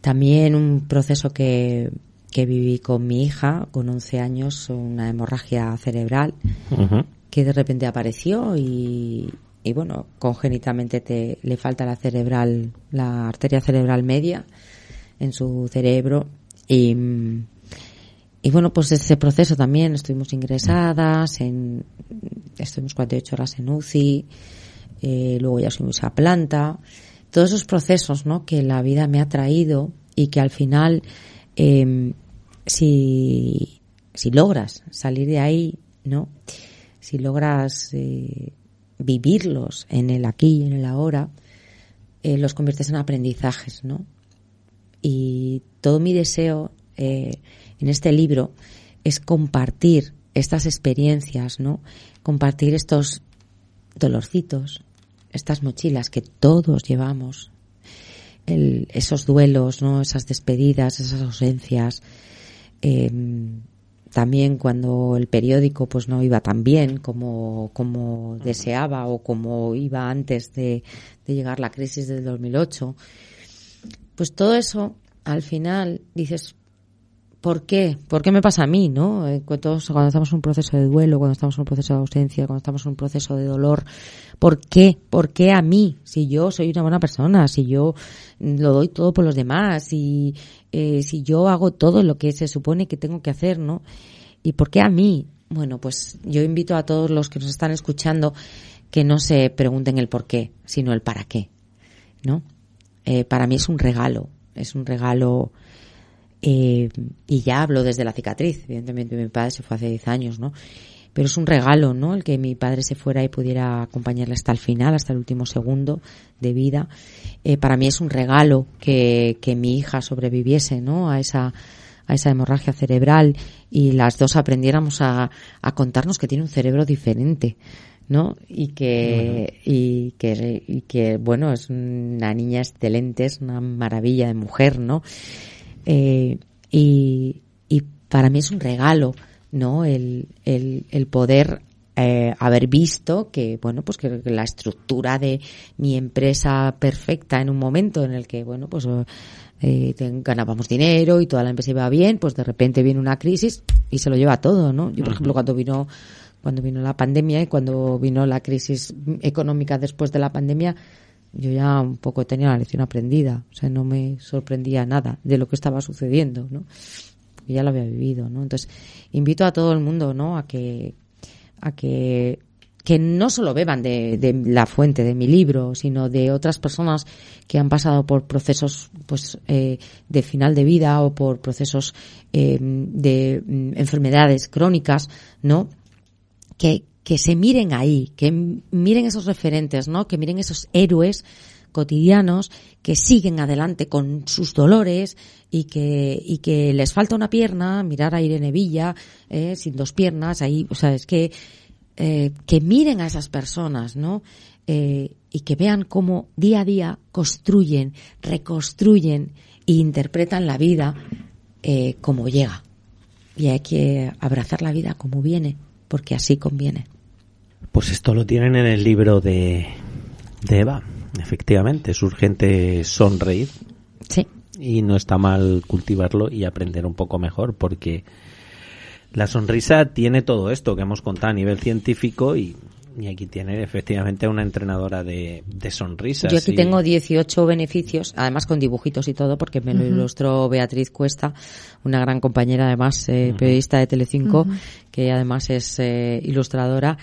también un proceso que, que viví con mi hija, con 11 años, una hemorragia cerebral, que de repente apareció y, y bueno, congénitamente te, le falta la cerebral, la arteria cerebral media en su cerebro y, y bueno, pues ese proceso también estuvimos ingresadas, en, estuvimos 48 horas en UCI, eh, luego ya subimos a planta, todos esos procesos, ¿no? Que la vida me ha traído y que al final, eh, si, si logras salir de ahí, ¿no? Si logras eh, vivirlos en el aquí y en el ahora, eh, los conviertes en aprendizajes, ¿no? Y todo mi deseo eh, en este libro es compartir estas experiencias, ¿no? Compartir estos dolorcitos, estas mochilas que todos llevamos, el- esos duelos, ¿no? Esas despedidas, esas ausencias. eh, también cuando el periódico pues no iba tan bien como, como deseaba o como iba antes de, de llegar la crisis del 2008. Pues todo eso, al final, dices, ¿por qué? ¿Por qué me pasa a mí, no? Eh, todos- cuando estamos en un proceso de duelo, cuando estamos en un proceso de ausencia, cuando estamos en un proceso de dolor, ¿por qué? ¿Por qué a mí? Si yo soy una buena persona, si yo mm, lo doy todo por los demás, y eh, si yo hago todo lo que se supone que tengo que hacer, ¿no? ¿Y por qué a mí? Bueno, pues yo invito a todos los que nos están escuchando que no se pregunten el por qué, sino el para qué. ¿no? Eh, para mí es un regalo, es un regalo, eh, y ya hablo desde la cicatriz, evidentemente mi padre se fue hace 10 años, ¿no? Pero es un regalo, ¿no? El que mi padre se fuera y pudiera acompañarle hasta el final, hasta el último segundo de vida. Eh, para mí es un regalo que, que mi hija sobreviviese, ¿no? A esa, a esa hemorragia cerebral y las dos aprendiéramos a, a contarnos que tiene un cerebro diferente. ¿no? Y que, y que, y que, bueno, es una niña excelente, es una maravilla de mujer, ¿no? Eh, y, y para mí es un regalo, ¿no? El, el, el poder eh, haber visto que, bueno, pues que la estructura de mi empresa perfecta en un momento en el que, bueno, pues eh, ganábamos dinero y toda la empresa iba bien, pues de repente viene una crisis y se lo lleva todo, ¿no? Yo, por ejemplo, cuando vino cuando vino la pandemia y cuando vino la crisis económica después de la pandemia, yo ya un poco tenía la lección aprendida, o sea, no me sorprendía nada de lo que estaba sucediendo, ¿no? ya lo había vivido, ¿no? Entonces, invito a todo el mundo, ¿no? A que, a que, que no solo beban de, de la fuente de mi libro, sino de otras personas que han pasado por procesos, pues, eh, de final de vida o por procesos eh, de mm, enfermedades crónicas, ¿no? que, que se miren ahí, que miren esos referentes, ¿no? Que miren esos héroes cotidianos que siguen adelante con sus dolores y que, y que les falta una pierna, mirar a Irene Villa, eh, sin dos piernas, ahí, o sea, es que, eh, que miren a esas personas, ¿no? Eh, y que vean cómo día a día construyen, reconstruyen e interpretan la vida eh, como llega. Y hay que abrazar la vida como viene porque así conviene. Pues esto lo tienen en el libro de, de Eva. Efectivamente, es urgente sonreír. Sí. Y no está mal cultivarlo y aprender un poco mejor, porque la sonrisa tiene todo esto que hemos contado a nivel científico y, y aquí tiene efectivamente una entrenadora de, de sonrisas. Yo aquí y- tengo 18 beneficios, además con dibujitos y todo, porque me lo ilustró Beatriz Cuesta, una gran compañera, además, eh, periodista de Telecinco, que además es eh, ilustradora.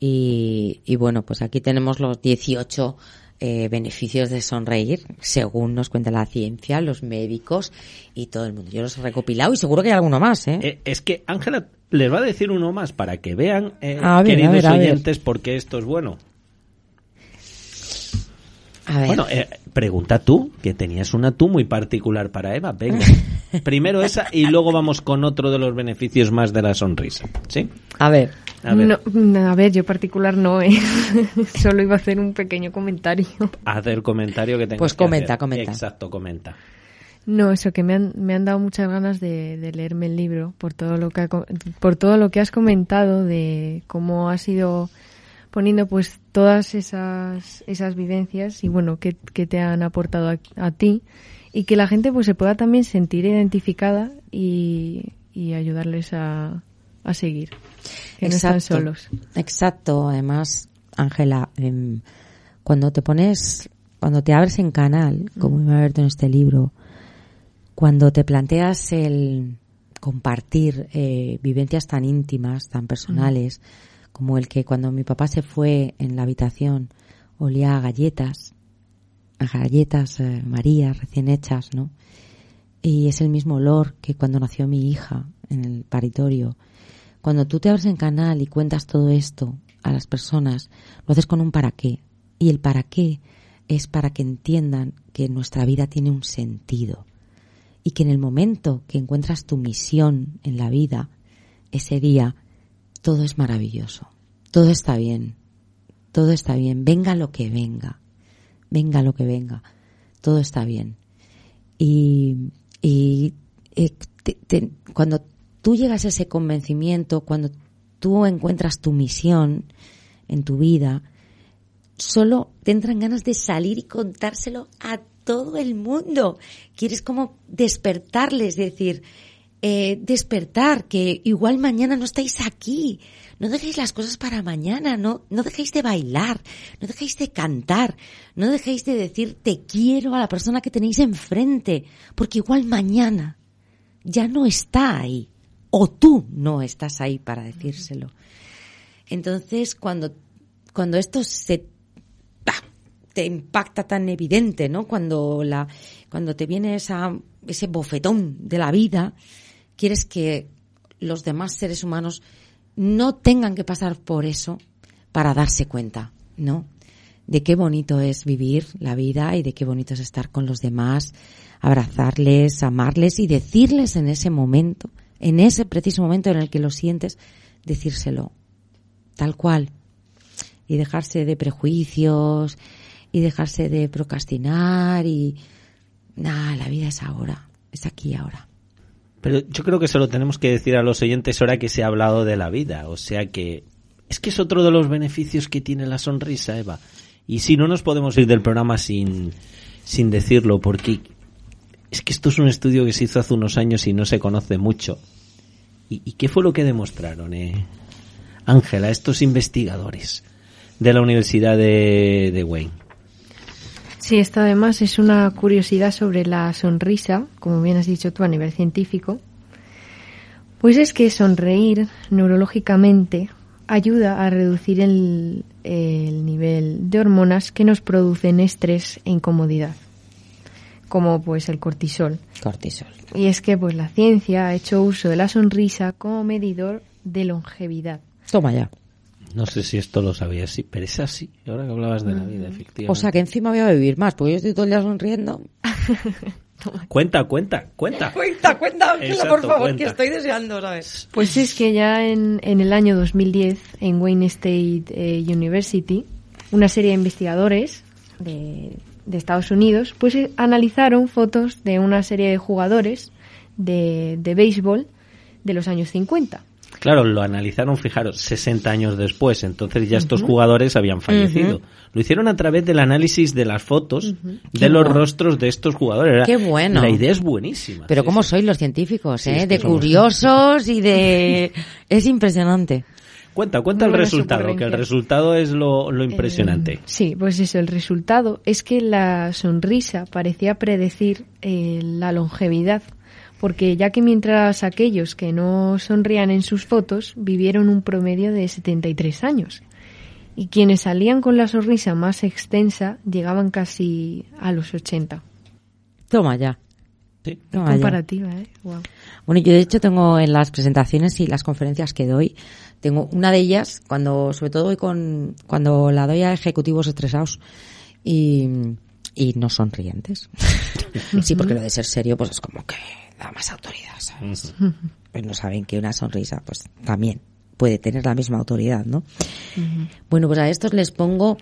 Y, y bueno, pues aquí tenemos los 18 eh, beneficios de sonreír, según nos cuenta la ciencia, los médicos y todo el mundo. Yo los he recopilado y seguro que hay alguno más, ¿eh? Eh, es que Ángela les va a decir uno más para que vean, eh, ver, queridos ver. oyentes, por qué esto es bueno. A ver. Bueno, eh, pregunta tú, que tenías una tú muy particular para Eva. Venga, <laughs> primero esa y luego vamos con otro de los beneficios más de la sonrisa. ¿Sí? a ver. A ver, No, no, a ver, yo particular no, ¿eh? <laughs> Solo iba a hacer un pequeño comentario. haz el comentario que tengas Pues que comenta, hacer. comenta. Exacto, comenta. No, eso que me han, me han dado muchas ganas de, de leerme el libro por todo lo que por todo lo que has comentado de cómo has ido poniendo pues todas esas esas vivencias y bueno que, que te han aportado a, a ti y que la gente pues se pueda también sentir identificada y, y ayudarles a, a seguir que no están Exacto. solos. Exacto. Además, Ángela, em, cuando te pones, cuando te abres en canal, como me ha abierto en este libro, cuando te planteas el compartir eh, vivencias tan íntimas, tan personales, como el que cuando mi papá se fue en la habitación olía a galletas, a galletas eh, María recién hechas, ¿no? Y es el mismo olor que cuando nació mi hija en el paritorio. Cuando tú te abres en canal y cuentas todo esto a las personas, lo haces con un para qué. Y el para qué es para que entiendan que nuestra vida tiene un sentido. Y que en el momento que encuentras tu misión en la vida, ese día, todo es maravilloso. Todo está bien. Todo está bien. Venga lo que venga. Venga lo que venga. Todo está bien. Y, y eh, te- te- cuando tú llegas a ese convencimiento, cuando tú encuentras tu misión en tu vida, solo te entran ganas de salir y contárselo a todo el mundo. Quieres como despertarles, decir, eh, despertar, que igual mañana no estáis aquí. No dejéis las cosas para mañana, no, no dejéis de bailar, no dejéis de cantar, no dejéis de decir te quiero a la persona que tenéis enfrente, porque igual mañana ya no está ahí, o tú no estás ahí para decírselo. Entonces, cuando, cuando esto se te impacta tan evidente, ¿no? Cuando la, cuando te viene esa, ese bofetón de la vida, quieres que los demás seres humanos no tengan que pasar por eso para darse cuenta, ¿no? De qué bonito es vivir la vida y de qué bonito es estar con los demás, abrazarles, amarles y decirles en ese momento, en ese preciso momento en el que lo sientes, decírselo tal cual y dejarse de prejuicios y dejarse de procrastinar y nada, la vida es ahora, es aquí y ahora. Pero yo creo que se lo tenemos que decir a los oyentes ahora que se ha hablado de la vida. O sea que es que es otro de los beneficios que tiene la sonrisa, Eva. Y si no nos podemos ir del programa sin, sin decirlo, porque es que esto es un estudio que se hizo hace unos años y no se conoce mucho. ¿Y, qué fue lo que demostraron, eh? Ángela, estos investigadores de la Universidad de, de Wayne? Sí, esto además es una curiosidad sobre la sonrisa, como bien has dicho tú a nivel científico. Pues es que sonreír neurológicamente ayuda a reducir el, el nivel de hormonas que nos producen estrés e incomodidad, como pues el cortisol. Cortisol. Y es que pues la ciencia ha hecho uso de la sonrisa como medidor de longevidad. Toma ya. No sé si esto lo sabías, sí, pero es así. Ahora que hablabas de la vida, mm. efectivamente. O sea que encima voy a vivir más, porque yo estoy todo el día sonriendo. <laughs> cuenta, cuenta, cuenta. Cuenta, cuenta, por favor, que estoy deseando, ¿sabes? Pues es que ya en, en el año 2010, en Wayne State eh, University, una serie de investigadores de, de Estados Unidos, pues eh, analizaron fotos de una serie de jugadores de, de béisbol de los años 50 Claro, lo analizaron, fijaros, 60 años después, entonces ya estos jugadores habían fallecido. Lo hicieron a través del análisis de las fotos de los rostros de estos jugadores. Qué bueno. La idea es buenísima. Pero ¿cómo sois los científicos, eh? de curiosos y de... <laughs> es impresionante. Cuenta, cuenta el resultado, que el resultado es lo, impresionante. Eh, sí, pues eso, el resultado es que la sonrisa parecía predecir eh, la longevidad porque ya que mientras aquellos que no sonrían en sus fotos vivieron un promedio de 73 años y quienes salían con la sonrisa más extensa llegaban casi a los 80. Toma ya. Sí. comparativa, ¿eh? Bueno, yo de hecho tengo en las presentaciones y las conferencias que doy, tengo una de ellas cuando, sobre todo con, cuando la doy a ejecutivos estresados y, y no sonrientes. <laughs> sí, porque lo de ser serio, pues es como que más autoridad, ¿sabes? Pues no saben que una sonrisa, pues también puede tener la misma autoridad, ¿no? Bueno, pues a estos les pongo,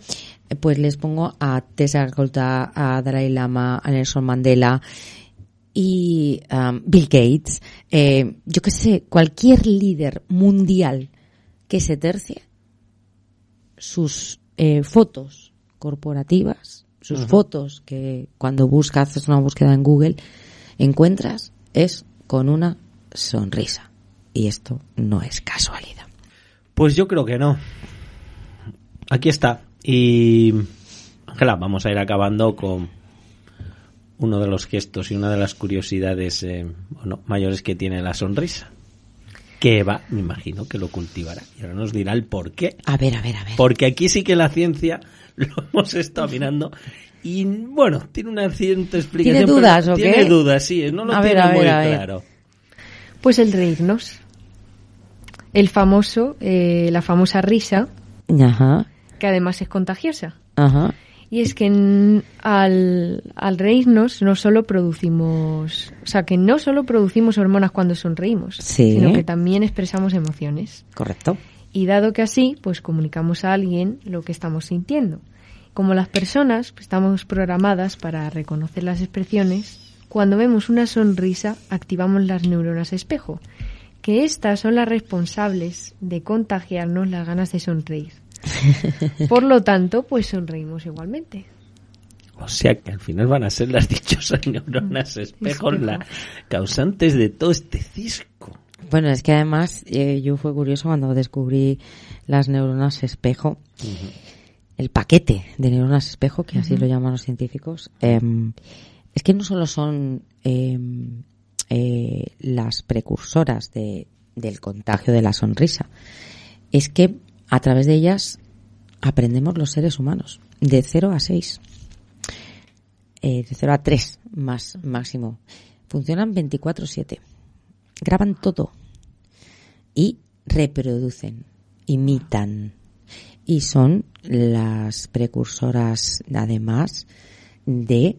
pues les pongo a Tessa Golta, a Dalai Lama, a Nelson Mandela y um, Bill Gates. Eh, yo que sé, cualquier líder mundial que se tercie, sus eh, fotos corporativas, sus fotos que cuando buscas, haces una búsqueda en Google, encuentras, es con una sonrisa. Y esto no es casualidad. Pues yo creo que no. Aquí está. Y Ángela, vamos a ir acabando con uno de los gestos y una de las curiosidades eh, mayores que tiene la sonrisa. Que Eva, me imagino que lo cultivará. Y ahora nos dirá el por qué. A ver, a ver, a ver. Porque aquí sí que la ciencia <laughs> lo hemos estado mirando y bueno, tiene una cierta explicación. ¿Tiene dudas o qué? Tiene dudas, sí, no lo tiene muy claro. Pues el reírnos. El famoso, eh, la famosa risa, Ajá. que además es contagiosa. Ajá. Y es que al, al reírnos no solo producimos, o sea, que no solo producimos hormonas cuando sonreímos, sino que también expresamos emociones. Correcto. Y dado que así, pues comunicamos a alguien lo que estamos sintiendo. Como las personas pues, estamos programadas para reconocer las expresiones, cuando vemos una sonrisa activamos las neuronas espejo, que estas son las responsables de contagiarnos las ganas de sonreír. <laughs> Por lo tanto, pues sonreímos igualmente. O sea que al final van a ser las dichosas neuronas espejo las causantes de todo este cisco. Bueno, es que además eh, yo fue curioso cuando descubrí las neuronas espejo el paquete de neuronas espejo, que así lo llaman los científicos, em, es que no solo son em, eh, las precursoras de, del contagio de la sonrisa, es que a través de ellas aprendemos los seres humanos, de 0 a 6. Eh, de 0 a 3 más máximo. Funcionan 24/7. Graban todo. Y reproducen, imitan. Y son las precursoras, además, de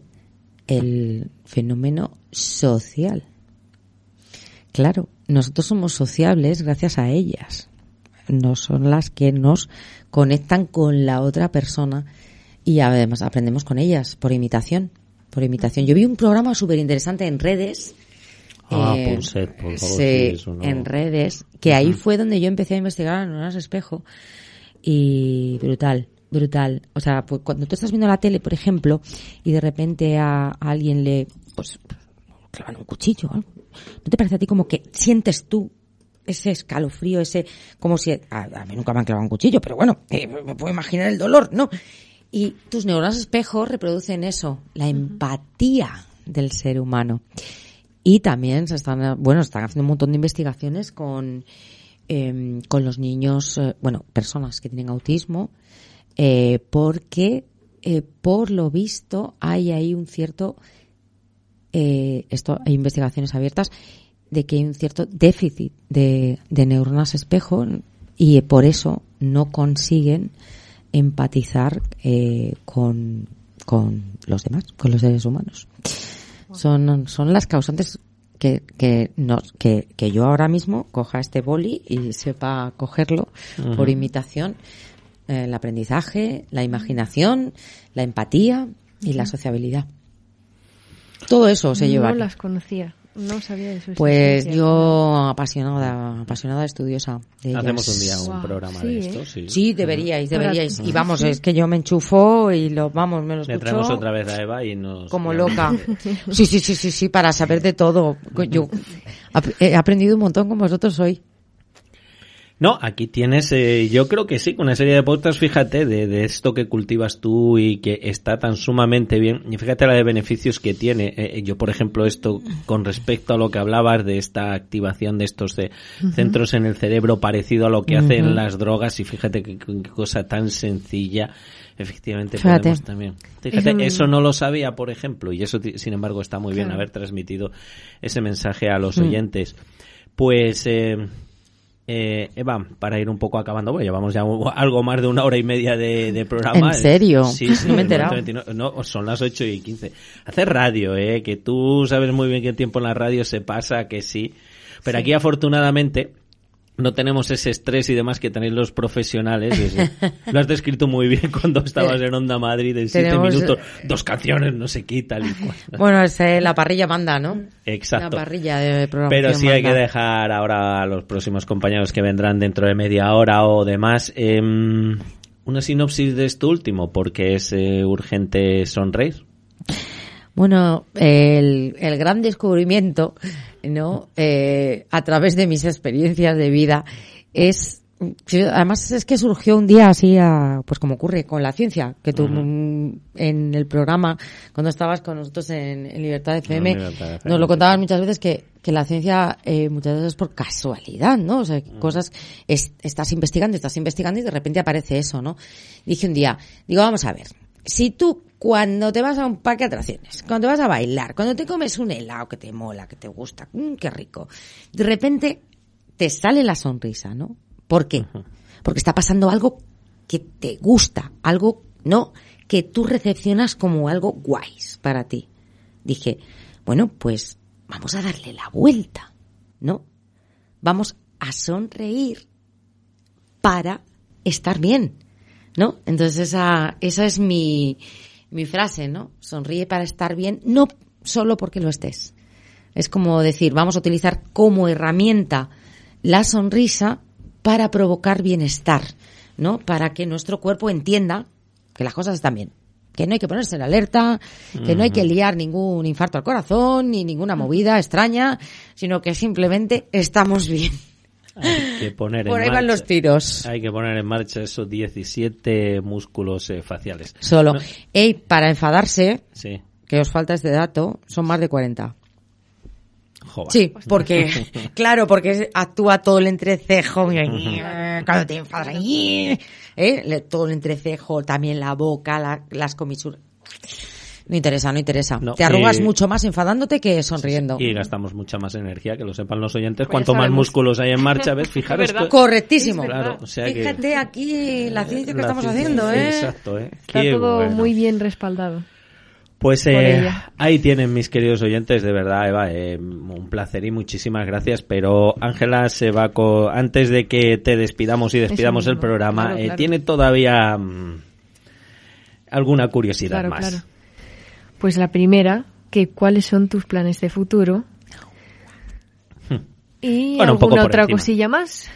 el fenómeno social. Claro, nosotros somos sociables gracias a ellas. No son las que nos conectan con la otra persona y además aprendemos con ellas por imitación. Por imitación. Yo vi un programa súper interesante en redes. Ah, eh, Pulset, por favor, sí, sí, eso no- en redes, que ahí fue donde yo empecé a investigar en espejo y brutal, brutal. O sea, pues cuando tú estás viendo la tele, por ejemplo, y de repente a, a alguien le, pues, clavan un cuchillo, o algo, ¿no te parece a ti como que sientes tú ese escalofrío, ese, como si, a, a mí nunca me han clavado un cuchillo, pero bueno, eh, me puedo imaginar el dolor, ¿no? Y tus neuronas espejo reproducen eso, la empatía del ser humano. Y también se están, bueno, están haciendo un montón de investigaciones con, eh, con los niños, eh, bueno, personas que tienen autismo, eh, porque por lo visto hay ahí un cierto, esto hay investigaciones abiertas de que hay un cierto déficit de, de neuronas espejo y por eso no consiguen empatizar eh, con, con los demás, con los seres humanos. Son, son las causantes que, que, nos, que, que yo ahora mismo coja este boli y sepa cogerlo por imitación. eh, el aprendizaje, la imaginación, la empatía y la sociabilidad. Todo eso se lleva. No las conocía. No sabía de su Pues yo apasionada, apasionada estudiosa. de ellas. Hacemos un día un programa sí, de ¿eh? esto, sí. Sí, deberíais, Para- deberíais. Y vamos, es que yo me enchufo y lo, vamos, me lo Le escucho traemos otra vez a Eva y nos... como loca. Sí, sí, sí, sí, sí, para saber de todo. Yo <laughs> he aprendido un montón con vosotros hoy. No, aquí tienes, eh, yo creo que sí, una serie de podcasts, fíjate, de, de esto que cultivas tú y que está tan sumamente bien. Y fíjate la de beneficios que tiene. Eh, eh, yo, por ejemplo, esto con respecto a lo que hablabas de esta activación de estos de centros en el cerebro parecido a lo que hacen las drogas y fíjate qué, cosa tan sencilla. Efectivamente, Fíjate. podemos también. Fíjate, Eso- eso no lo sabía, por ejemplo, y eso, sin embargo, está muy bien Claro. haber transmitido ese mensaje a los oyentes. Pues, eh, eh, Eva, para ir un poco acabando, bueno, llevamos ya algo más de una hora y media de, de programa. ¿En serio? Sí, <laughs> sí, No me he de enterado. momento 29 No, son las 8 y 15. Hace radio, ¿eh? Que tú sabes muy bien qué tiempo en la radio se pasa, que sí. Pero aquí, afortunadamente, no tenemos ese estrés y demás que tenéis los profesionales. Es- lo has descrito muy bien <laughs> cuando estabas en Onda Madrid en siete minutos. Dos canciones, no sé qué, tal y cual. <laughs> Bueno, es, eh, la parrilla manda, ¿no? Exacto. La parrilla de programación Pero sí hay que dejar ahora a los próximos compañeros que vendrán dentro de media hora o demás em, una sinopsis de esto último, porque es eh, urgente sonreír. Bueno, el, el gran descubrimiento, ¿no? Eh, a través de mis experiencias de vida es, además es que surgió un día así, a- pues como ocurre con la ciencia, que tú mm, en el programa, cuando estabas con nosotros en, en Libertad FM, Libertad FM, nos lo contabas muchas veces que, que la ciencia eh, muchas veces es por casualidad, ¿no? O sea, cosas, es- estás investigando, estás investigando y de repente aparece eso, ¿no? Dije un día, digo, vamos a ver, si tú cuando te vas a un parque de atracciones, cuando te vas a bailar, cuando te comes un helado que te mola, que te gusta, mm, qué rico, de repente te sale la sonrisa, ¿no? ¿Por qué? Porque está pasando algo que te gusta, algo, ¿no? Que tú recepcionas como algo guays para ti. Dije, bueno, pues vamos a darle la vuelta, ¿no? Vamos a sonreír para estar bien, ¿no? Entonces esa, esa es mi, mi frase, ¿no? Sonríe para estar bien, no solo porque lo estés. Es como decir, vamos a utilizar como herramienta la sonrisa para provocar bienestar, ¿no? Para que nuestro cuerpo entienda que las cosas están bien. Que no hay que ponerse en alerta, que no hay que liar ningún infarto al corazón, ni ninguna movida extraña, sino que simplemente estamos bien. Hay que poner Por en ahí van marcha- los tiros. Hay que poner en marcha esos 17 músculos eh, faciales. Solo. No, Ey, para enfadarse, sí. que os falta este dato, son más de 40. Sí, <laughs> porque, claro, porque actúa todo el entrecejo, cuando te enfadas, ¿eh? todo el entrecejo, también la boca, las comisuras. No interesa, no interesa. Te arrugas mucho más enfadándote que sonriendo. Y gastamos mucha más energía, que lo sepan los oyentes. Pues Cuanto más músculos hay en marcha, ¿ves? <laughs> Fijaros. Correctísimo. Fíjate aquí la ciencia que estamos haciendo, ¿eh? Exacto, ¿eh? Está todo muy bien respaldado. Pues eh, ahí tienen mis queridos oyentes, de verdad, Eva, eh, un placer y muchísimas gracias. Pero Ángela se va antes de que te despidamos y despidamos el programa, eh, tiene todavía mm, alguna curiosidad más. Pues la primera, que cuáles son tus planes de futuro. Hmm. Y alguna otra cosilla más.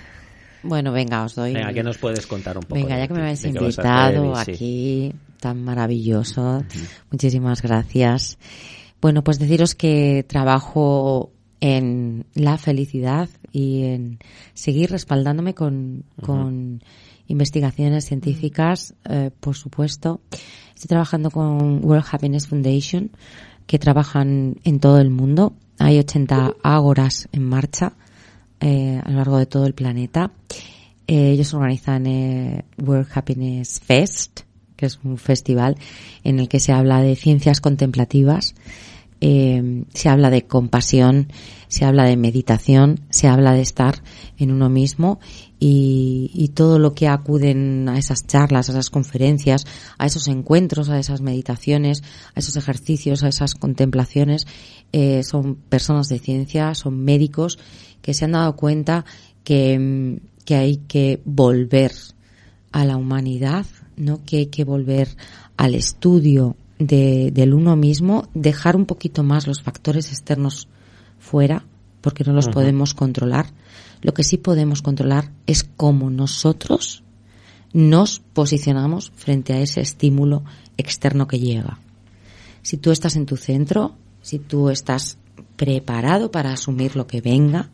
Bueno, venga, os doy. Venga, ¿qué nos puedes contar un poco? Venga, ya que me habéis invitado aquí, tan maravilloso. Muchísimas gracias. Bueno, pues deciros que trabajo en la felicidad y en seguir respaldándome con, con investigaciones científicas, eh, por supuesto. Estoy trabajando con World Happiness Foundation, que trabajan en todo el mundo. Hay 80 ágoras en marcha eh, a lo largo de todo el planeta. Eh, ellos organizan eh, World Happiness Fest, que es un festival en el que se habla de ciencias contemplativas, eh, se habla de compasión, se habla de meditación, se habla de estar en uno mismo y, y, todo lo que acuden a esas charlas, a esas conferencias, a esos encuentros, a esas meditaciones, a esos ejercicios, a esas contemplaciones, eh, son personas de ciencia, son médicos que se han dado cuenta que, que hay que volver a la humanidad, ¿no? Que hay que volver al estudio de, del uno mismo, dejar un poquito más los factores externos fuera, porque no los podemos controlar. Lo que sí podemos controlar es cómo nosotros nos posicionamos frente a ese estímulo externo que llega. Si tú estás en tu centro, si tú estás preparado para asumir lo que venga,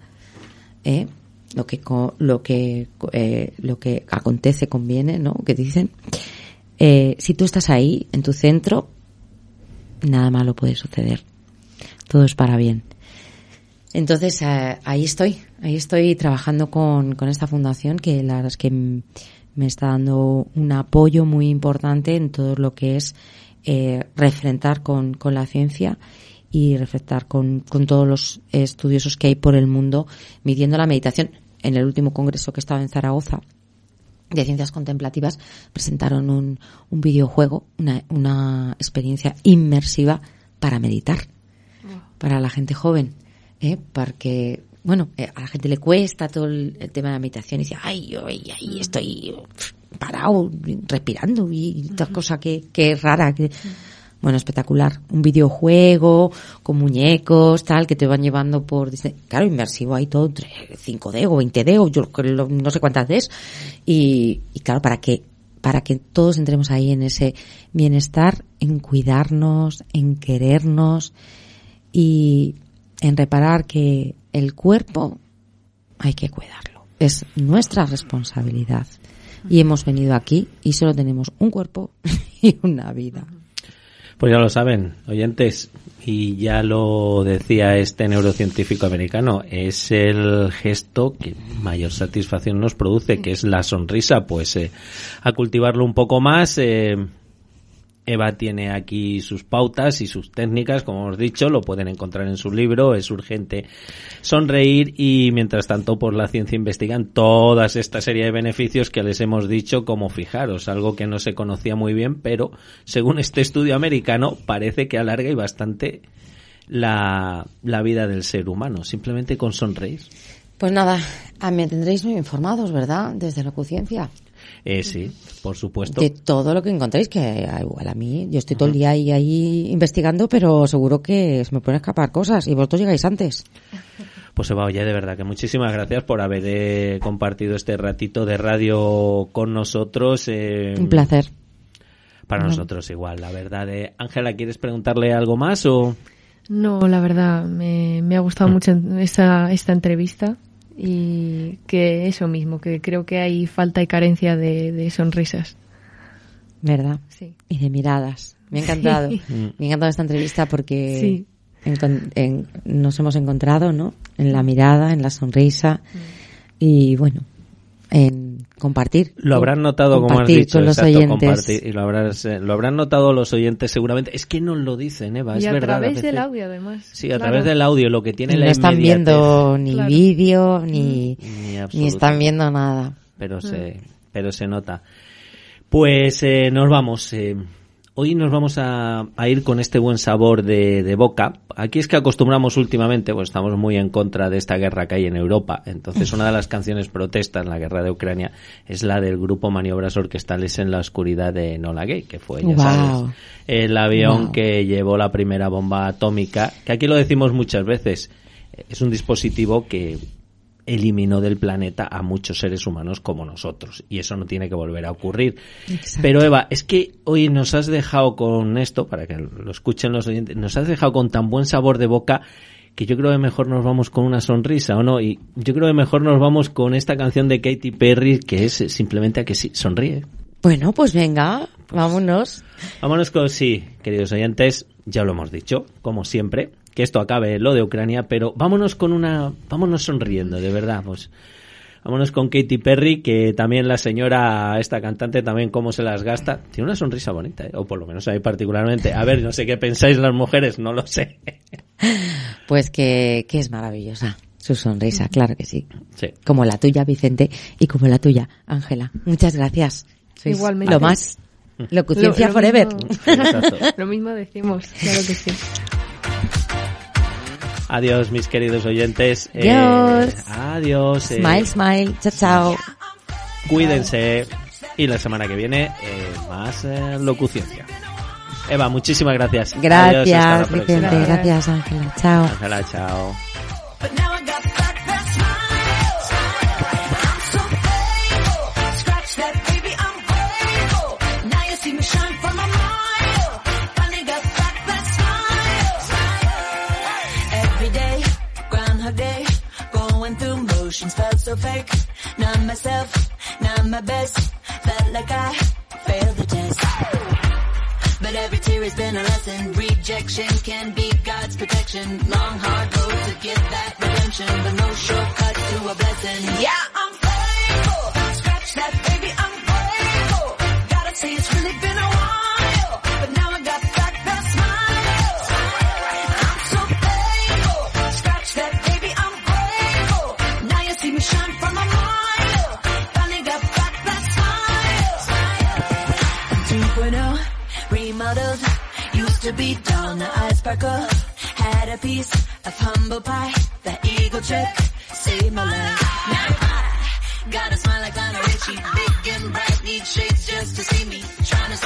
¿eh? lo que lo que eh, lo que acontece conviene, ¿no? Que dicen. Eh, si tú estás ahí en tu centro, nada malo puede suceder. Todo es para bien. Entonces, eh, ahí estoy, ahí estoy trabajando con, con esta fundación que la verdad es que me está dando un apoyo muy importante en todo lo que es eh, refrentar con, con la ciencia y refrentar con, con todos los estudiosos que hay por el mundo midiendo la meditación. En el último congreso que estaba en Zaragoza de ciencias contemplativas presentaron un, un videojuego, una, una experiencia inmersiva para meditar, para la gente joven. ¿Eh? porque bueno, eh, a la gente le cuesta todo el, tema de la meditación y dice, ay, yo ahí, estoy parado, respirando y tal cosa que, que rara. Que... Bueno, espectacular. Un videojuego con muñecos, tal, que te van llevando por... Claro, inmersivo hay todo, 5D o 20D o yo no sé cuántas D Y, y claro, para que para que todos entremos ahí en ese bienestar, en cuidarnos, en querernos y en reparar que el cuerpo hay que cuidarlo. Es nuestra responsabilidad. Y hemos venido aquí y solo tenemos un cuerpo <laughs> y una vida. Pues ya lo saben, oyentes, y ya lo decía este neurocientífico americano, es el gesto que mayor satisfacción nos produce, que es la sonrisa, pues eh, a cultivarlo un poco más, eh, Eva tiene aquí sus pautas y sus técnicas, como hemos dicho, lo pueden encontrar en su libro, es urgente sonreír y mientras tanto por la ciencia investigan todas esta serie de beneficios que les hemos dicho como fijaros, algo que no se conocía muy bien, pero según este estudio americano parece que alarga y bastante la, la vida del ser humano, simplemente con sonreír. Pues nada, me tendréis muy informados, ¿verdad? Desde la ciencia. Eh, sí, por supuesto. De todo lo que encontréis, que igual a mí, yo estoy todo el día ahí, ahí investigando, pero seguro que se me pueden escapar cosas y vosotros llegáis antes. <laughs> Pues Eva, oye, de verdad que muchísimas gracias por haber eh, compartido este ratito de radio con nosotros. Eh, Un placer. Para nosotros igual, la verdad. Ángela, ¿quieres preguntarle algo más o...? No, la verdad, me, me ha gustado mm. mucho esta, esta entrevista y que eso mismo, que creo que hay falta y carencia de, sonrisas. ¿Verdad? Sí. Y de miradas. Me ha encantado. <laughs> Me ha encantado esta entrevista porque nos hemos encontrado, ¿no? En la mirada, en la sonrisa y bueno, en compartir. Lo habrán notado, como has dicho, con los oyentes. y lo, habrás, eh, lo habrán notado los oyentes seguramente. Es que no lo dicen, Eva, y es a verdad. a través del audio, además. Sí, a través del audio, lo que tiene y la No están viendo ni vídeo, ni, ni, ni, están viendo nada. Pero, se, pero se nota. Pues eh, nos vamos. Eh, Hoy nos vamos a, ir con este buen sabor de, boca. Aquí es que acostumbramos últimamente, pues estamos muy en contra de esta guerra que hay en Europa. Entonces, una de las canciones protestas en la guerra de Ucrania es la del grupo Maniobras Orquestales en la Oscuridad de Nola Gay, que fue, ya sabes, el avión que llevó la primera bomba atómica, que aquí lo decimos muchas veces. Es un dispositivo que eliminó del planeta a muchos seres humanos como nosotros. Y eso no tiene que volver a ocurrir. Pero Eva, es que hoy nos has dejado con esto, para que lo escuchen los oyentes, nos has dejado con tan buen sabor de boca que yo creo que mejor nos vamos con una sonrisa, ¿o no? Y yo creo que mejor nos vamos con esta canción de Katy Perry que es simplemente a que sí, sonríe. Bueno, pues venga, vámonos. Vámonos con sí, queridos oyentes, ya lo hemos dicho, como siempre, que esto acabe lo de Ucrania, pero vámonos con una, vámonos sonriendo, de verdad, pues. Vámonos con Katy Perry, que también la señora, esta cantante, también cómo se las gasta. Tiene una sonrisa bonita, ¿eh? o por lo menos a mí particularmente. A ver, no sé qué pensáis las mujeres, no lo sé. <laughs> Pues que, que es maravillosa su sonrisa, claro que sí. sí. Como la tuya, Vicente, y como la tuya, Ángela. Muchas gracias. Igualmente. Lo más. <laughs> Locución forever. <laughs> lo mismo decimos, claro que sí. Adiós, mis queridos oyentes. Eh, adiós. adiós. Eh. Smile, smile. Chao, chao. Cuídense. Y la semana que viene, eh, más locución. Eva, muchísimas gracias. Gracias, Vicente. Gracias, Ángela. Chao. Ángela, chao. So fake. Not myself, not my best. Felt like I failed the test. But every tear has been a lesson. Rejection can be God's protection. Long hard road to get that redemption, but no shortcut to a blessing. Yeah, I'm faithful. Scratch that, baby, to be dull, now I sparkle. Had a piece of humble pie. The eagle trick saved my life. Now I got a smile like Lionel Richie. Big and bright, need shades just to see me. Trying to